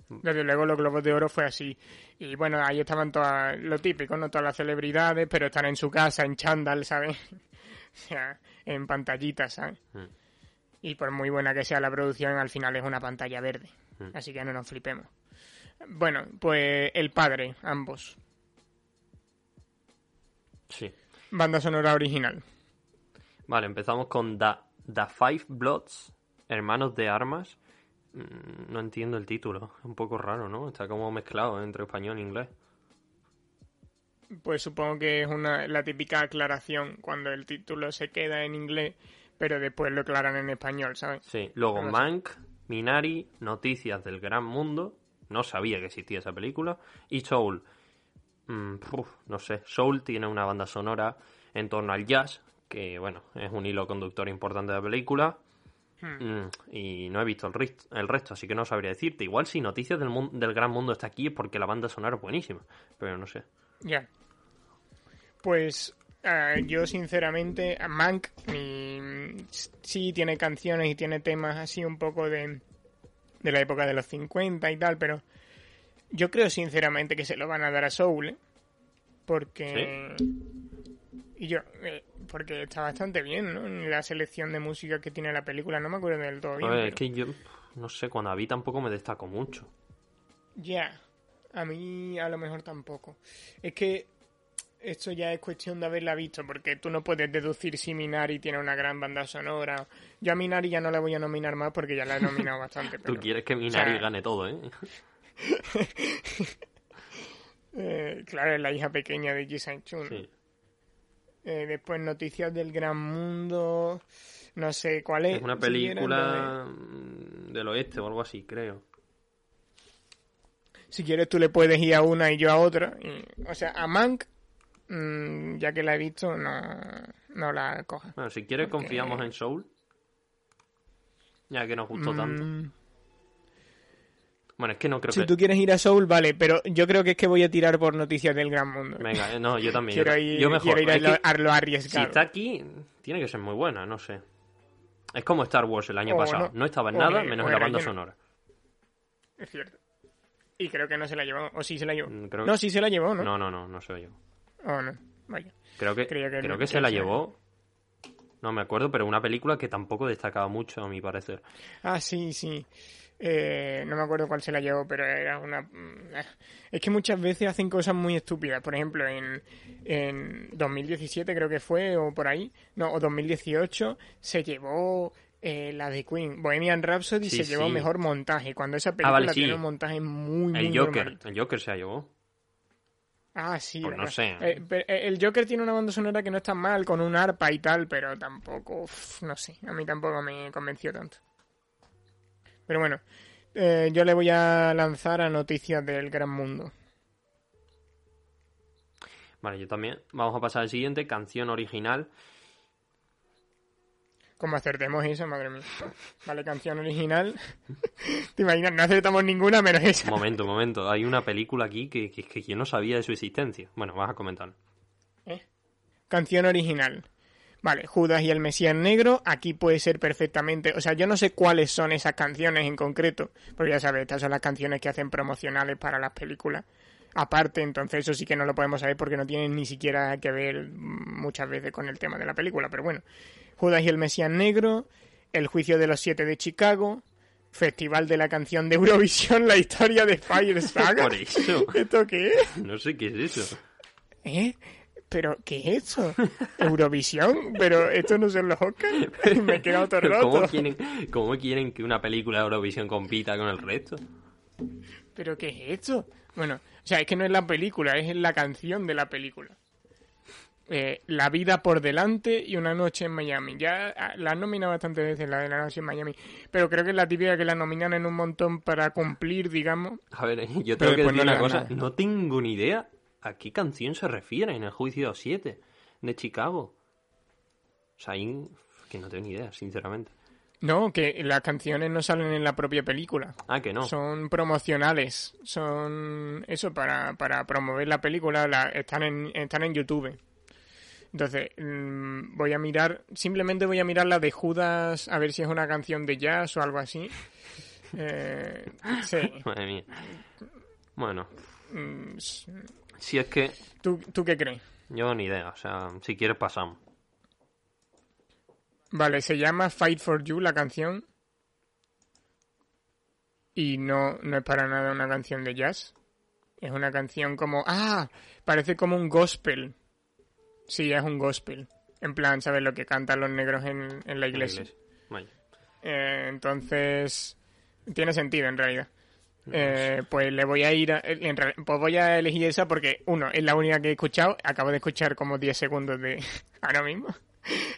Desde luego los Globos de Oro fue así. Y bueno, ahí estaban todas, lo típico, ¿no? Todas las celebridades, pero están en su casa, en chándal, ¿sabes? o sea, en pantallitas, ¿sabes? Mm. Y por muy buena que sea la producción, al final es una pantalla verde. Mm. Así que no nos flipemos. Bueno, pues el padre, ambos. Sí. Banda sonora original. Vale, empezamos con The, The Five Bloods, Hermanos de Armas. Mm, No entiendo el título, es un poco raro, ¿no? Está como mezclado entre español e inglés. Pues supongo que es una, la típica aclaración cuando el título se queda en inglés, pero después lo aclaran en español, ¿sabes? Sí, luego. Mank, Minari, Noticias del Gran Mundo, no sabía que existía esa película, y Soul. Mm, uf, no sé, Soul tiene una banda sonora en torno al jazz, que bueno, es un hilo conductor importante de la película, Hmm. Mm, y no he visto el, resto, así que no sabría decirte. Igual si Noticias del, del Gran Mundo está aquí es porque la banda sonora es buenísima, pero no sé. Ya. Pues eh, yo sinceramente, a Mank mi- sí tiene canciones y tiene temas así un poco de, de la época de los 50 y tal, pero yo creo sinceramente que se lo van a dar a Soul, ¿eh? Porque... Y yo, eh, porque está bastante bien, ¿no? En la selección de música que tiene la película, no me acuerdo del todo bien. A ver, pero- es que yo, no sé, cuando la vi tampoco me destacó mucho. Ya, a mí a lo mejor tampoco. Es que esto ya es cuestión de haberla visto, porque tú no puedes deducir si Minari tiene una gran banda sonora. Yo a Minari ya no la voy a nominar más porque ya la he nominado bastante. Tú pero, quieres que Minari o sea, gane todo, ¿eh? eh, claro, es la hija pequeña de Ji Sang-chun. Sí. Eh, después Noticias del Gran Mundo. No sé cuál es. Es una si película mm, del oeste o algo así, creo. Si quieres tú le puedes ir a una y yo a otra. o sea, a Mank, mm, ya que la he visto, no, no la cojas. Bueno, si quieres Porque- confiamos en Soul. Ya que nos gustó tanto. Bueno, es que no creo Si que... tú quieres ir a Soul, vale, pero yo creo que es que voy a tirar por noticias del gran mundo. Venga, eh, no, yo también. quiero yo, ir, yo mejor. quiero ir a lo, a lo si arriesgado. está aquí, tiene que ser muy buena, no sé. Es como Star Wars el año O pasado. no- No, estaba en nada, menos en la banda sonora. Es cierto. Y creo que no se la llevó. O sí se la llevó. Mm, creo- No, sí se la llevó, ¿no? No, no, no, no se lo llevó. Oh, no. Vaya. Creo que, creo que que se la llevó. No me acuerdo, pero una película que tampoco destacaba mucho, a mi parecer. Ah, sí, sí. Eh, no me acuerdo cuál se la llevó, pero era una... mm, ah. Es que muchas veces hacen cosas muy estúpidas. Por ejemplo, en, en 2017 creo que fue, o por ahí, no, o 2018, se llevó eh, la de Queen. Bohemian Rhapsody Sí, se llevó mejor montaje, cuando esa película vale, sí. tiene un montaje muy, muy El Joker, normalito. el Joker se la llevó. Ah, sí. Pues no sé. Eh, pero, eh, el Joker tiene una banda sonora que no está mal, con un arpa y tal, pero tampoco, uf, no sé, a mí tampoco me convenció tanto. Pero bueno, eh, yo le voy a lanzar a noticias del gran mundo. Vale, yo también. Vamos a pasar al siguiente, canción original. Como acertemos eso, madre mía. Vale, canción original. ¿Te imaginas? No acertamos ninguna menos esa. Momento, momento. Hay una película aquí que, que, que yo no sabía de su existencia. Bueno, vas a comentar. Canción original. Vale, Judas y el Mesías Negro, aquí puede ser perfectamente. O sea, yo no sé cuáles son esas canciones en concreto, porque ya sabes, estas son las canciones que hacen promocionales para las películas. aparte, entonces eso sí que no lo podemos saber porque no tiene ni siquiera que ver muchas veces con el tema de la película, pero bueno. Judas y el Mesías Negro, El Juicio de los Siete de Chicago, Festival de la Canción de Eurovisión, la historia de Fire Saga. Por eso. ¿Esto qué es? No sé qué es eso. ¿Eh? ¿Pero qué es eso? ¿Eurovisión? ¿Pero esto no son los Oscars? Me he quedado todo roto. ¿Cómo quieren, ¿Cómo quieren que una película de Eurovisión compita con el resto? ¿Pero qué es esto? Bueno, o sea, es que no es la película, es la canción de la película. Eh, la vida por delante y una noche en Miami. Ya ah, la han nominado bastantes veces, la de la noche en Miami. Pero creo que es la típica que la nominan en un montón para cumplir, digamos. A ver, yo tengo que decir no una cosa. nada. No tengo ni idea a qué canción se refiere en el juicio 7 de Chicago. O sea, ahí que no tengo ni idea, sinceramente. No, que las canciones no salen en la propia película. Ah, que no. Son promocionales. Son eso para, para promover la película. La, están, en, están en YouTube. Entonces, mm, voy a mirar. Simplemente voy a mirar la de Judas. A ver si es una canción de jazz o algo así. Eh, sí. Madre mía. Bueno, Mm, si es que ¿Tú, ¿Tú qué crees? yo ni idea. O sea, si quieres pasamos. Vale, se llama Fight for You la canción. Y no, no es para nada una canción de jazz. Es una canción como... ¡Ah! Parece como un gospel. Sí, es un gospel. En plan, ¿sabes lo que cantan los negros en, en la iglesia? Eh, entonces, tiene sentido en realidad. Eh, pues le voy a ir a, pues voy a elegir esa porque uno es la única que he escuchado acabo de escuchar como 10 segundos de ahora mismo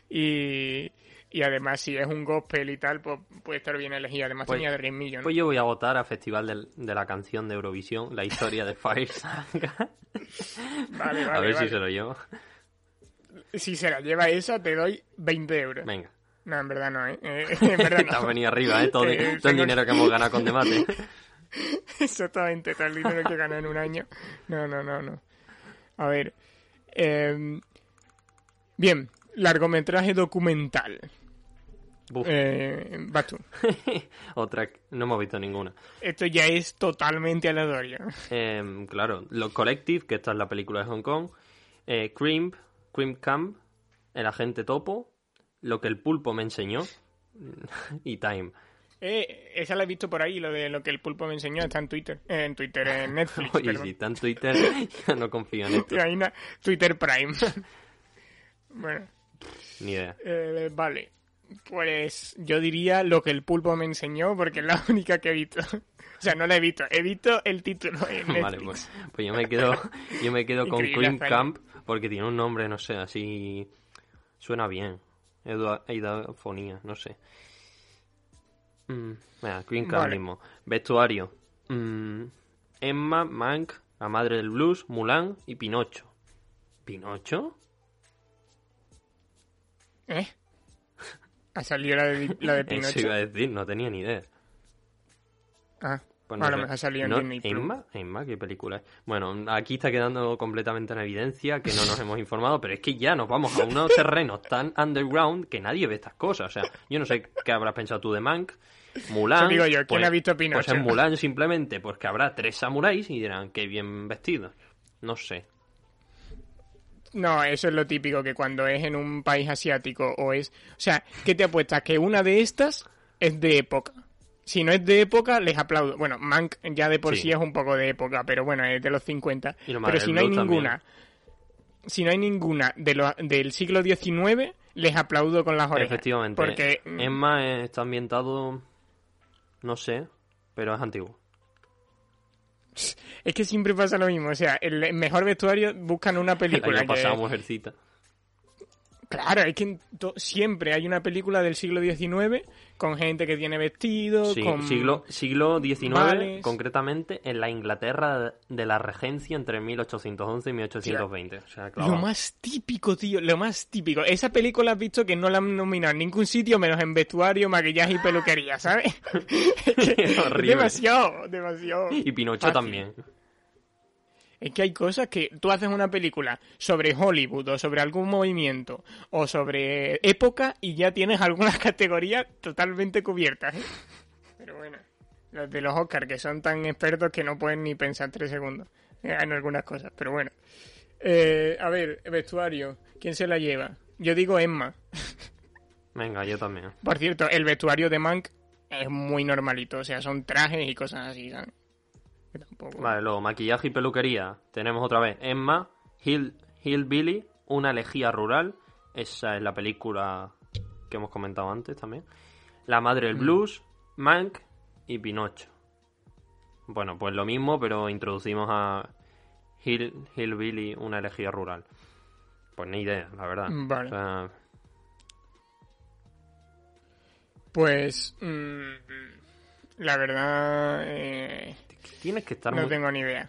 y, y además si es un gospel y tal pues puede estar bien elegida además Pues- tenía de ritmillo ¿no? Pues yo voy a votar a Festival del- de la canción de Eurovisión, la historia de Fire Saga. vale, vale, a ver vale. si se lo llevo. si se la lleva esa te doy 20 euros Venga. no en verdad no ¿eh? Eh, en verdad Te has no venido arriba, ¿eh? Todo, Eh, todo el tengo- dinero que hemos ganado con debate. Exactamente, todo el dinero que gana en un año. No, no, no, no. A ver. eh, bien, largometraje documental. Eh, vas tú. Otra, no hemos visto ninguna. Esto ya es totalmente aleatorio. Em, claro, Los Collective, que esta es la película de Hong Kong. Eh, Crimp, Crimp Camp, El Agente Topo, Lo que el pulpo me enseñó. y Time. Eh, esa la he visto por ahí, lo de lo que el pulpo me enseñó está en Twitter. Eh, en Twitter, en Netflix. Oye, perdón. si está en Twitter, ya no confío en esto. Hay una Twitter Prime. bueno, Ni idea. eh, vale. Pues yo diría lo que el pulpo me enseñó porque es la única que he visto. O sea, no la he visto, he visto el título en Netflix. Vale, pues, pues yo me quedo, yo me quedo con hazaña. Camp porque tiene un nombre, no sé, así. Suena bien. Edu- Eidafonía, no sé. Mm, venga, Crimp Camp Vale. mismo. Vestuario. Mm, Emma, Mank, La Madre del Blues, Mulan y Pinocho. ¿Pinocho? ¿Eh? Ha salido la de, la de Eso Pinocho. iba a decir, no tenía ni idea. Ah, Pues a lo sé. mejor ha salido en No, Disney Plus. ¿Emma? ¿Emma? ¿Qué película es? Bueno, aquí está quedando completamente en evidencia que no nos hemos informado, pero es que ya nos vamos a unos terrenos tan underground que nadie ve estas cosas. O sea, yo no sé qué habrás pensado tú de Mank. Mulan. Digo yo, ¿quién pues- ha visto Pues Pinocho? en Mulan simplemente, pues que habrá tres samuráis y dirán, qué bien vestidos. No sé. No, eso es lo típico, que cuando es en un país asiático o es... O sea, ¿qué te apuestas? Que una de estas es de época. Si no es de época, les aplaudo. Bueno, Mank ya de por sí, Sí. es un poco de época, pero bueno, es de los 50. Y lo Madre Pero si no hay también. ninguna... Si no hay ninguna de lo- del siglo XIX, les aplaudo con las orejas. Efectivamente. Porque... mm, Emma eh, está ambientado. No sé, pero es antiguo. Es que siempre pasa lo mismo. O sea, el mejor vestuario buscan una El película que... Mujercita. Claro, es que siempre hay una película del siglo XIX con gente que tiene vestido, Sí, con... siglo, siglo XIX, vales. concretamente en la Inglaterra de la Regencia entre 1811 y 1820. O sea, claro. Lo más típico, tío, lo más típico. Esa película has visto que no la han nominado en ningún sitio menos en vestuario, maquillaje y peluquería, ¿sabes? Es demasiado, demasiado. Y Pinocho fácil. también. Es que hay cosas que tú haces una película sobre Hollywood o sobre algún movimiento o sobre época y ya tienes algunas categorías totalmente cubiertas. ¿eh? Pero bueno, los de los Oscars que son tan expertos que no pueden ni pensar tres segundos. en algunas cosas, pero bueno. Eh, a ver, vestuario. ¿Quién se la lleva? Yo digo Emma. Venga, yo también. Por cierto, el vestuario de Mank es muy normalito. O sea, son trajes y cosas así, ¿sabes? Que tampoco... Vale, luego maquillaje y peluquería. Tenemos otra vez Emma, Hill, Hillbilly, una elegía rural. Esa es la película que hemos comentado antes también. La madre del blues, Mank y Pinocho. Bueno, pues lo mismo, pero introducimos a Hill, Hillbilly, una elegía rural. Pues ni idea, la verdad. Vale. O sea, Pues... mm, la verdad... eh, tienes que estar no muy... tengo ni idea.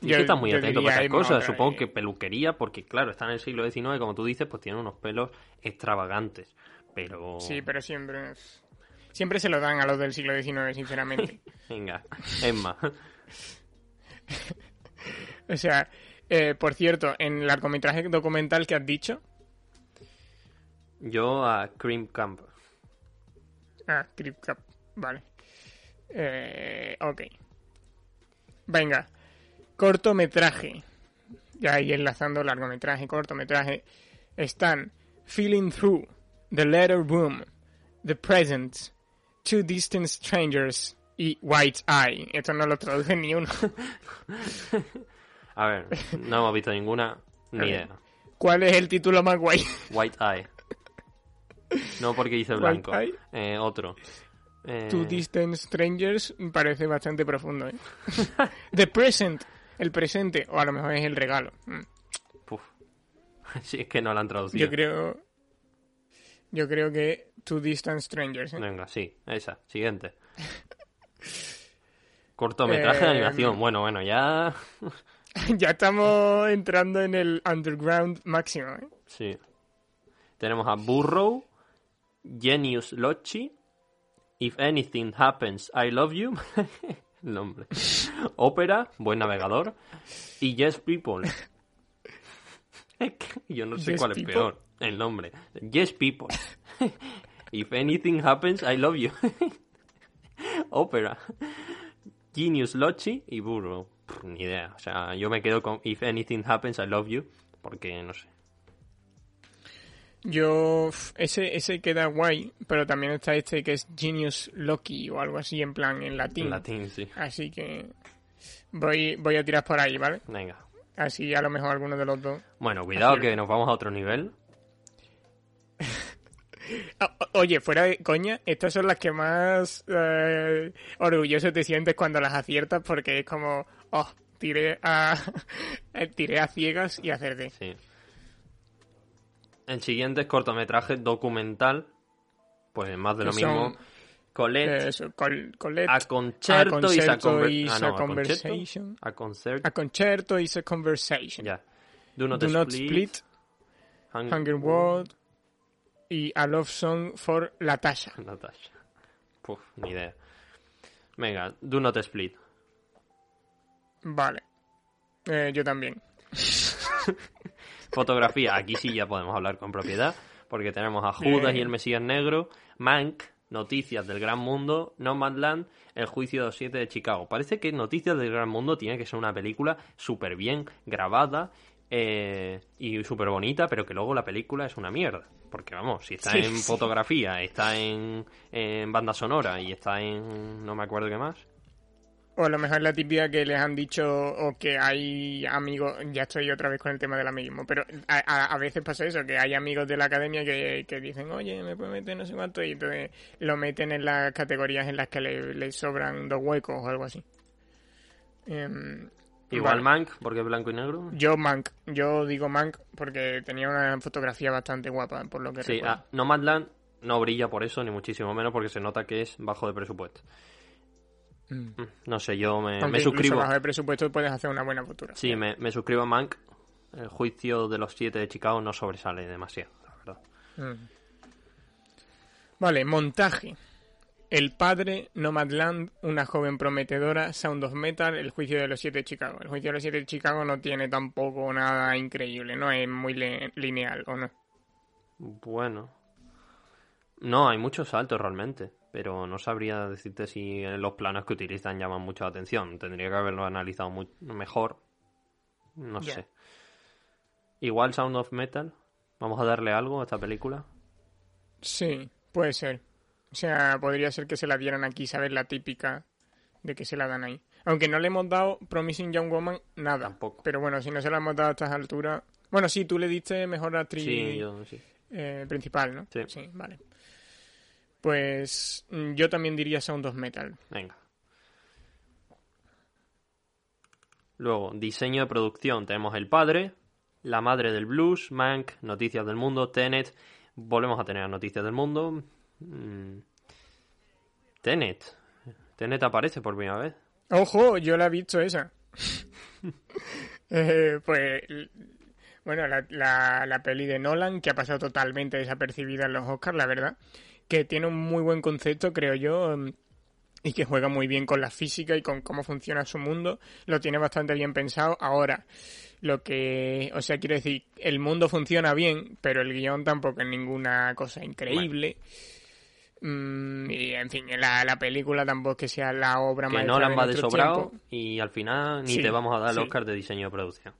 Tienes que estar muy yo atento para esas cosas. Supongo vez. que peluquería, porque claro, está en el siglo XIX, como tú dices, pues tiene unos pelos extravagantes. Pero... Sí, pero siempre... Siempre se lo dan a los del siglo XIX, sinceramente. Venga, Emma. o sea, eh, por cierto, en el largometraje documental que has dicho... Yo a Cream Camp. Ah, Crip Cap, vale. Eh, ok. Venga, cortometraje. Ya ahí enlazando largometraje, cortometraje. Están Feeling Through, The Letter Boom, The Present, Two Distant Strangers y White Eye. Esto no lo traduce ni uno. A ver, no hemos visto ninguna, ni idea. ¿Cuál es el título más guay? White Eye. No porque dice blanco. Eh, otro. Eh, Two Distant Strangers parece bastante profundo, ¿eh? The Present, el presente, o a lo mejor es el regalo. Mm. puf. Sí, es que no la han traducido. Yo creo. Yo creo que Two Distant Strangers. ¿eh? Venga, sí, esa. Siguiente. Cortometraje de Eh, animación. Bueno, bueno, ya... ya estamos entrando en el underground máximo. ¿eh? Sí. Tenemos a Burrow, Genius Lochi, If Anything Happens, I Love You. El nombre. Opera, Buen Navegador. Y Yes People. Yo no sé Yes cuál es peor. El nombre. Yes People. If Anything Happens, I Love You. Opera. Genius Lochi y Burrow. Pff, ni idea. O sea, yo me quedo con If Anything Happens, I Love You. Porque no sé. Yo. Ese, ese queda guay, pero también está este que es Genius Loki o algo así en plan en latín. En latín, sí. Así que. Voy, voy a tirar por ahí, ¿vale? Venga. Así a lo mejor alguno de los dos. Bueno, cuidado que nos vamos a otro nivel. Oye, fuera de coña, estas son las que más eh, orgulloso te sientes cuando las aciertas porque es como, oh, tiré a, tiré a ciegas y acerté. Sí. El siguiente es cortometraje documental. Pues más de lo mismo. Colette, Eh, eso, col- Colette, a concerto, a concerto is a, ah, no, a concerto, conversation. a concert, a concerto is a conversation. ya. Do not, Do not split, split, Hung- Hunger World y A Love Song for Latasha. Natasha. Puf, ni idea. Venga, Do not split. Vale. Eh, yo también. Fotografía, aquí sí ya podemos hablar con propiedad, porque tenemos a Judas Bien. y el Mesías Negro, Mank, Noticias del Gran Mundo, Nomadland, El Juicio de los Siete de Chicago. Parece que Noticias del Gran Mundo tiene que ser una película súper bien grabada eh, y súper bonita, pero que luego la película es una mierda. Porque vamos, si está Sí, en sí. fotografía, está en, en banda sonora y está en... no me acuerdo qué más. O a lo mejor la típica que les han dicho o que hay amigos, ya estoy otra vez con el tema del amiguismo, pero a, a- a veces pasa eso, que hay amigos de la academia que, que dicen, oye, me puedo meter no sé cuánto, y entonces lo meten en las categorías en las que le, le sobran dos huecos o algo así. Em, Igual. Mank, porque es blanco y negro. Yo Mank, yo digo Mank porque tenía una fotografía bastante guapa, por lo que Sí, recuerdo. ah, Nomadland no brilla por eso, ni muchísimo menos, porque se nota que es bajo de presupuesto. Mm. Mm, No sé, yo me, Aunque me incluso suscribo. bajo de presupuesto puedes hacer una buena fotografía. Sí, me, me suscribo a Mank. El juicio de los siete de Chicago no sobresale demasiado, la verdad. Mm. Vale, montaje. El padre, Nomadland, una joven prometedora, Sound of Metal, El juicio de los siete de Chicago. El juicio de los siete de Chicago no tiene tampoco nada increíble, no es muy lineal, ¿o no? Bueno. No, hay muchos saltos realmente, pero no sabría decirte si los planos que utilizan llaman mucho la atención. Tendría que haberlo analizado muy mejor, No sé. Igual Sound of Metal. Vamos a darle algo a esta película. Sí, puede ser. O sea, podría ser que se la dieran aquí, ¿sabes? La típica de que se la dan ahí. Aunque no le hemos dado Promising Young Woman nada. Tampoco. Pero bueno, si no se la hemos dado a estas alturas... Bueno, sí, tú le diste mejor actriz Sí, yo sí. eh, principal, ¿no? Sí. vale. Pues mm, yo también diría Sound of Metal. Venga. Luego, diseño de producción. Tenemos El Padre, La Madre del Blues, Mank, Noticias del Mundo, Tenet. Volvemos a tener Noticias del Mundo. Mm. Tenet. Tenet aparece por primera vez. Ojo, yo la he visto esa. Eh, pues, bueno, la, la, la peli de Nolan, que ha pasado totalmente desapercibida en los Oscars, la verdad, que tiene un muy buen concepto, creo yo, mm, y que juega muy bien con la física y con cómo funciona su mundo, lo tiene bastante bien pensado. Ahora, lo que, o sea, quiero decir, el mundo funciona bien, pero el guion tampoco es ninguna cosa increíble. Mm, y en fin, la, la película tampoco es que sea la obra Que maestra Nolan de va de sobrado y al final ni Sí, te vamos a dar el sí. Oscar de diseño de producción.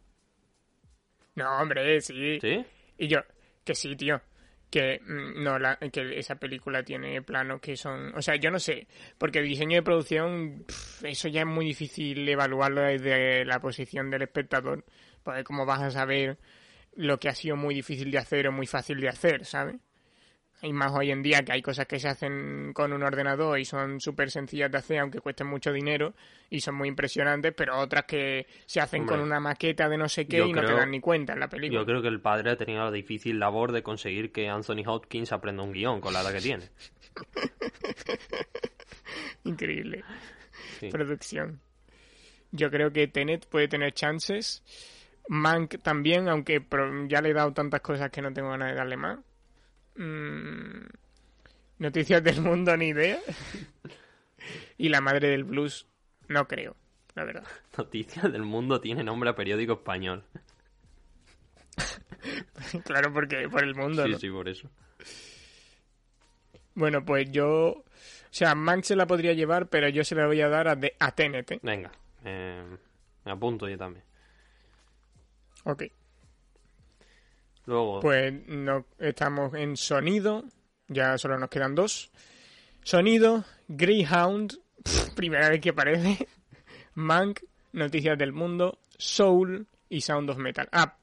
No, hombre, sí. ¿Sí? Y yo, que sí, tío. Que mm, no, la, que esa película tiene planos que son. O sea, yo no sé. Porque el diseño de producción, eso ya es muy difícil evaluarlo desde la posición del espectador. Porque como vas a saber lo que ha sido muy difícil de hacer o muy fácil de hacer, ¿sabes? Y más hoy en día que hay cosas que se hacen con un ordenador y son súper sencillas de hacer, aunque cuesten mucho dinero y son muy impresionantes, pero otras que se hacen Hombre, con una maqueta de no sé qué y no te dan ni cuenta en la película. Yo creo que el padre ha tenido la difícil labor de conseguir que Anthony Hopkins aprenda un guion con la edad que tiene. Increíble. Sí. Producción. Yo creo que Tenet puede tener chances. Mank también, aunque ya le he dado tantas cosas que no tengo ganas de darle más. Mm, Noticias del mundo, ni idea. y la madre del blues, no creo, la verdad. Noticias del Mundo tiene nombre a periódico español. claro, porque por el mundo. Sí, ¿no? sí, por eso. Bueno, pues yo. O sea, Mank se la podría llevar, pero yo se la voy a dar a, de- a. ¿eh? Venga, eh, me apunto yo también. Ok. Luego, Pues no estamos en sonido, ya solo nos quedan dos. Sonido, Greyhound, primera vez que aparece, Mank, Noticias del Mundo, Soul y Sound of Metal. Ah,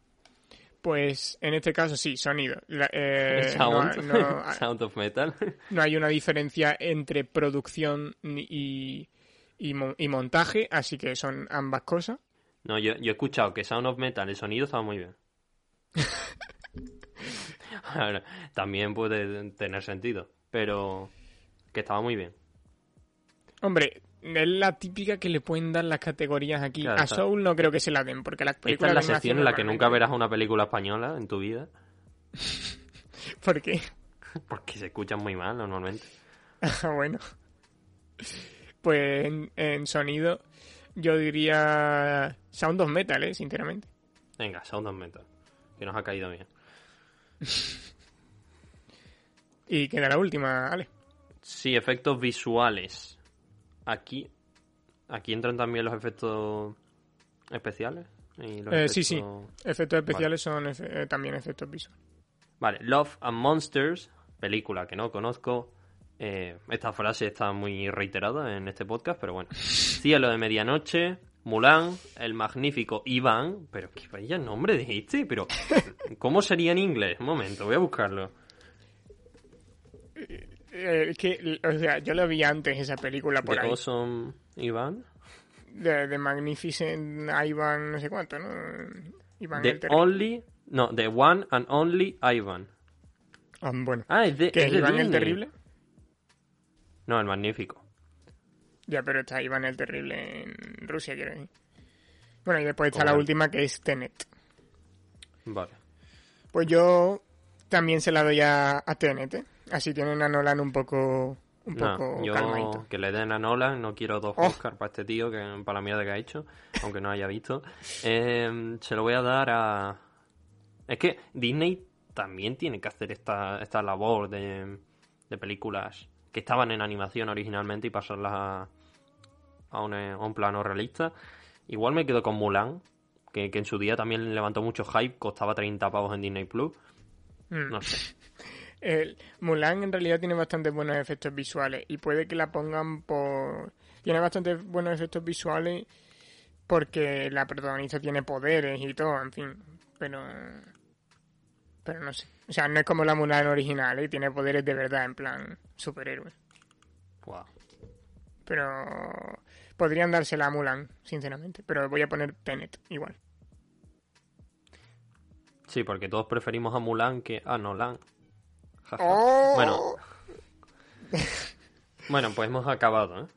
pues en este caso sí, sonido. La- eh, Sound, no, no- Sound of Metal. no hay una diferencia entre producción y, y montaje, así que son ambas cosas. No, yo, yo he escuchado que Sound of Metal, el sonido estaba muy bien. Ahora, también puede tener sentido, pero que estaba muy bien. Hombre, es la típica que le pueden dar las categorías aquí. Claro, a. Soul no creo que se la den, porque las Esta películas es la sección en la que nunca verás una película española en tu vida, ¿Por qué? porque se escuchan muy mal normalmente. Ah, bueno. Pues en, en sonido yo diría Sound of Metal, ¿eh? Sinceramente. Venga, Sound of Metal, que nos ha caído bien. Y queda la última, Ale. Sí, efectos visuales. Aquí, aquí entran también los efectos especiales. y los Eh, sí, sí. efectos- especiales son efe- eh, también efectos visuales. Vale, Love and Monsters, película que no conozco. Eh, esta frase está muy reiterada en este podcast, pero bueno. Cielo de Medianoche, Mulan, El Magnífico Iván. Pero qué vaya nombre de este, pero ¿cómo sería en inglés? Un momento, voy a buscarlo. Eh, es que, o sea, yo lo vi antes esa película por The ahí. Awesome Iván. De, de Magnificent Ivan, no sé cuánto, ¿no? Iván The. Only. No, The One and Only Ivan. Ah, bueno. Ah, es de, ¿Qué es de Iván el. Terrible? No, el Magnífico. Ya, pero está Iván el Terrible en Rusia, quiero decir. Bueno, y después está la última que es Tenet. Vale. Pues yo también se la doy a, a Tenet, ¿eh? Así tienen a Nolan un poco, un No, poco yo calmadito. que le den a Nolan, no quiero dos Oh. Oscar para este tío, que para la mierda que ha hecho, aunque no haya visto. Eh, se lo voy a dar a... Es que Disney también tiene que hacer esta, esta labor de, de películas que estaban en animación originalmente y pasarlas a, a, un, a un plano realista. Igual me quedo con Mulan, que, que en su día también levantó mucho hype, costaba 30 pavos en Disney Plus. Mm. No sé. El Mulan en realidad tiene bastantes buenos efectos visuales y puede que la pongan por... Tiene bastantes buenos efectos visuales porque la protagonista tiene poderes y todo, en fin. Pero... Pero no sé. O sea, no es como la Mulan original, ¿eh? Tiene poderes de verdad, en plan superhéroe. Guau. Pero... Podrían dársela a Mulan, sinceramente. Pero voy a poner Tenet, igual. Sí, porque todos preferimos a Mulan que a Nolan. ¡Oh! Bueno. Bueno, pues hemos acabado, ¿eh?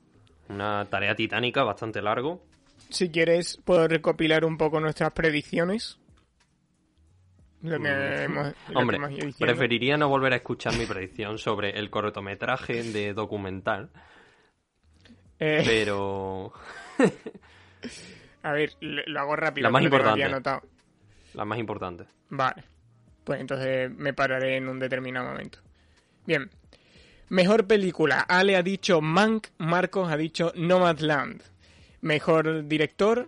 Una tarea titánica, bastante largo. Si quieres, puedo recopilar un poco nuestras predicciones. Lo que Mm. hemos, lo que Hombre, hemos preferiría no volver a escuchar mi predicción sobre el cortometraje de documental, Eh, pero a ver, lo hago rápido. La más lo importante. anotado. la más importante. Vale. Pues entonces me pararé en un determinado momento. Bien. Mejor película. Ale ha dicho Mank, Marcos ha dicho Nomadland. Mejor director,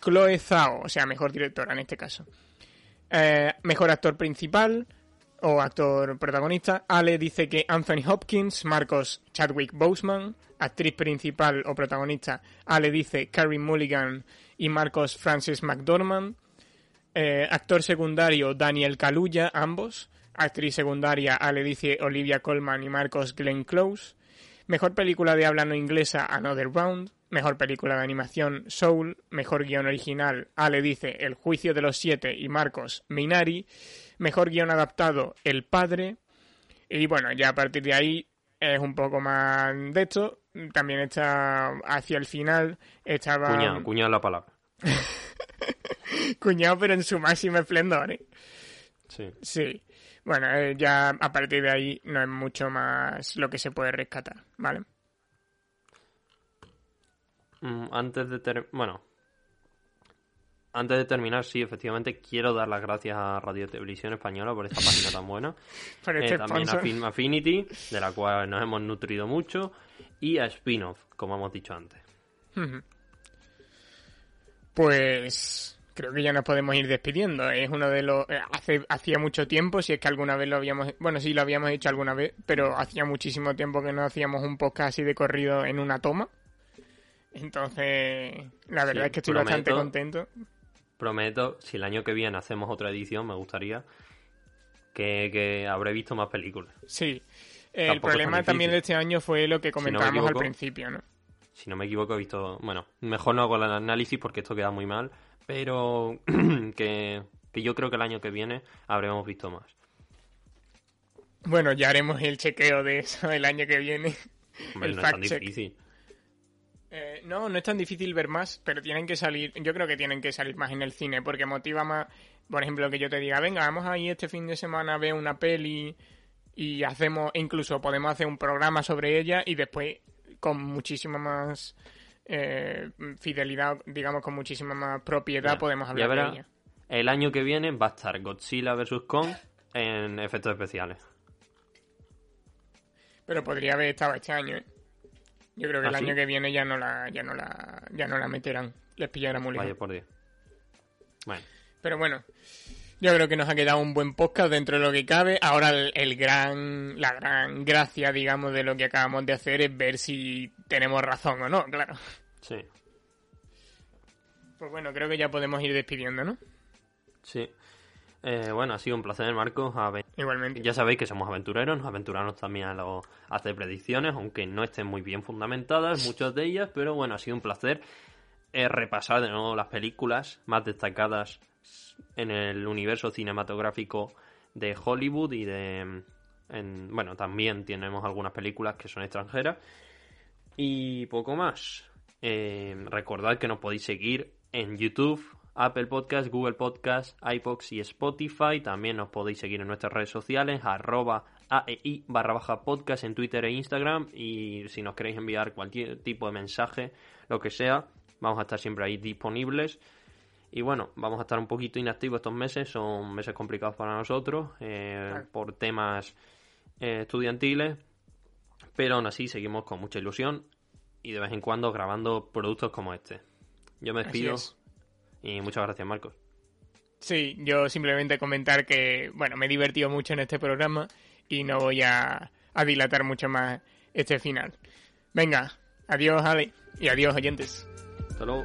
Chloe Zhao. O sea, mejor directora en este caso. Eh, mejor actor principal o actor protagonista. Ale dice que Anthony Hopkins, Marcos Chadwick Boseman. Actriz principal o protagonista. Ale dice Carrie Mulligan y Marcos Francis McDormand. Eh, actor secundario Daniel Kaluuya, ambos. Actriz secundaria Ale dice Olivia Colman y Marcos Glenn Close. Mejor película de habla no inglesa Another Round. Mejor película de animación Soul. Mejor guion original Ale dice El juicio de los siete y Marcos Minari. Mejor guion adaptado El padre. Y bueno, ya a partir de ahí es un poco más de esto. También está hacia el final. Estaba Cuñado, cuñado la palabra. cuñado, pero en su máximo esplendor. ¿eh? Sí. Sí. Bueno, eh, ya a partir de ahí no es mucho más lo que se puede rescatar, ¿vale? Mm, antes de ter- bueno, antes de terminar, sí, efectivamente quiero dar las gracias a Radio Televisión Española por esta página tan buena. Por Eh, este también a. Film Affinity, de la cual nos hemos nutrido mucho, y a Spin-off, como hemos dicho antes. Pues creo que ya nos podemos ir despidiendo. Es uno de los... eh, Hace, hacía mucho tiempo, si es que alguna vez lo habíamos... Bueno, sí, lo habíamos hecho alguna vez, pero hacía muchísimo tiempo que no hacíamos un podcast así de corrido en una toma. Entonces, la verdad Sí, es que estoy prometo- bastante contento. Prometo, si el año que viene hacemos otra edición, me gustaría que, que habré visto más películas. Sí. El problema también de este año fue lo que me comentábamos al equivoco. principio, ¿no? Si no me equivoco, he visto. Bueno, mejor no hago el análisis porque esto queda muy mal. Pero que, que yo creo que el año que viene habremos visto más. Bueno, ya haremos el chequeo de eso el año que viene. Hombre, El no es tan difícil. Eh, no, no es tan difícil ver más, pero tienen que salir, yo creo que tienen que salir más en el cine, porque motiva más, por ejemplo, que yo te diga, venga, vamos ahí este fin de semana a ver una peli y hacemos, e incluso podemos hacer un programa sobre ella y después con muchísima más eh, fidelidad, digamos, con muchísima más propiedad Ya, podemos ya hablar de ella. El año que viene va a estar Godzilla vs. Kong en efectos especiales. Pero podría haber estado este año, ¿eh? Yo creo que ¿Ah, el sí? año que viene ya no la, ya no la, ya no la meterán. Les pillará muy. Vaya por Dios. Bueno, Pero bueno, yo creo que nos ha quedado un buen podcast dentro de lo que cabe. Ahora el, el gran, la gran gracia, digamos, de lo que acabamos de hacer es ver si tenemos razón o no, claro. sí. Pues bueno, creo que ya podemos ir despidiendo, ¿no? Sí. Eh, bueno, ha sido un placer, Marcos. Igualmente. Ya sabéis que somos aventureros, nos aventuramos también a, lo- a hacer predicciones, aunque no estén muy bien fundamentadas, muchas de ellas, pero bueno, ha sido un placer eh, repasar de nuevo las películas más destacadas en el universo cinematográfico de Hollywood y de... en- bueno, también tenemos algunas películas que son extranjeras. Y poco más. Eh, recordad que nos podéis seguir en YouTube, Apple Podcast, Google Podcast, iPods y Spotify. También nos podéis seguir en nuestras redes sociales, arroba AEI barra baja podcast en Twitter e Instagram. Y si nos queréis enviar cualquier tipo de mensaje, lo que sea, vamos a estar siempre ahí disponibles. Y bueno, vamos a estar un poquito inactivos estos meses, son meses complicados para nosotros eh, Claro. por temas eh, estudiantiles, pero aún así seguimos con mucha ilusión y de vez en cuando grabando productos como este. Yo me despido es. Y muchas gracias, Marcos. Sí, yo simplemente comentar que, bueno, me he divertido mucho en este programa y no voy a, a dilatar mucho más este final. Venga, adiós, Ale, y adiós, oyentes. Hasta luego.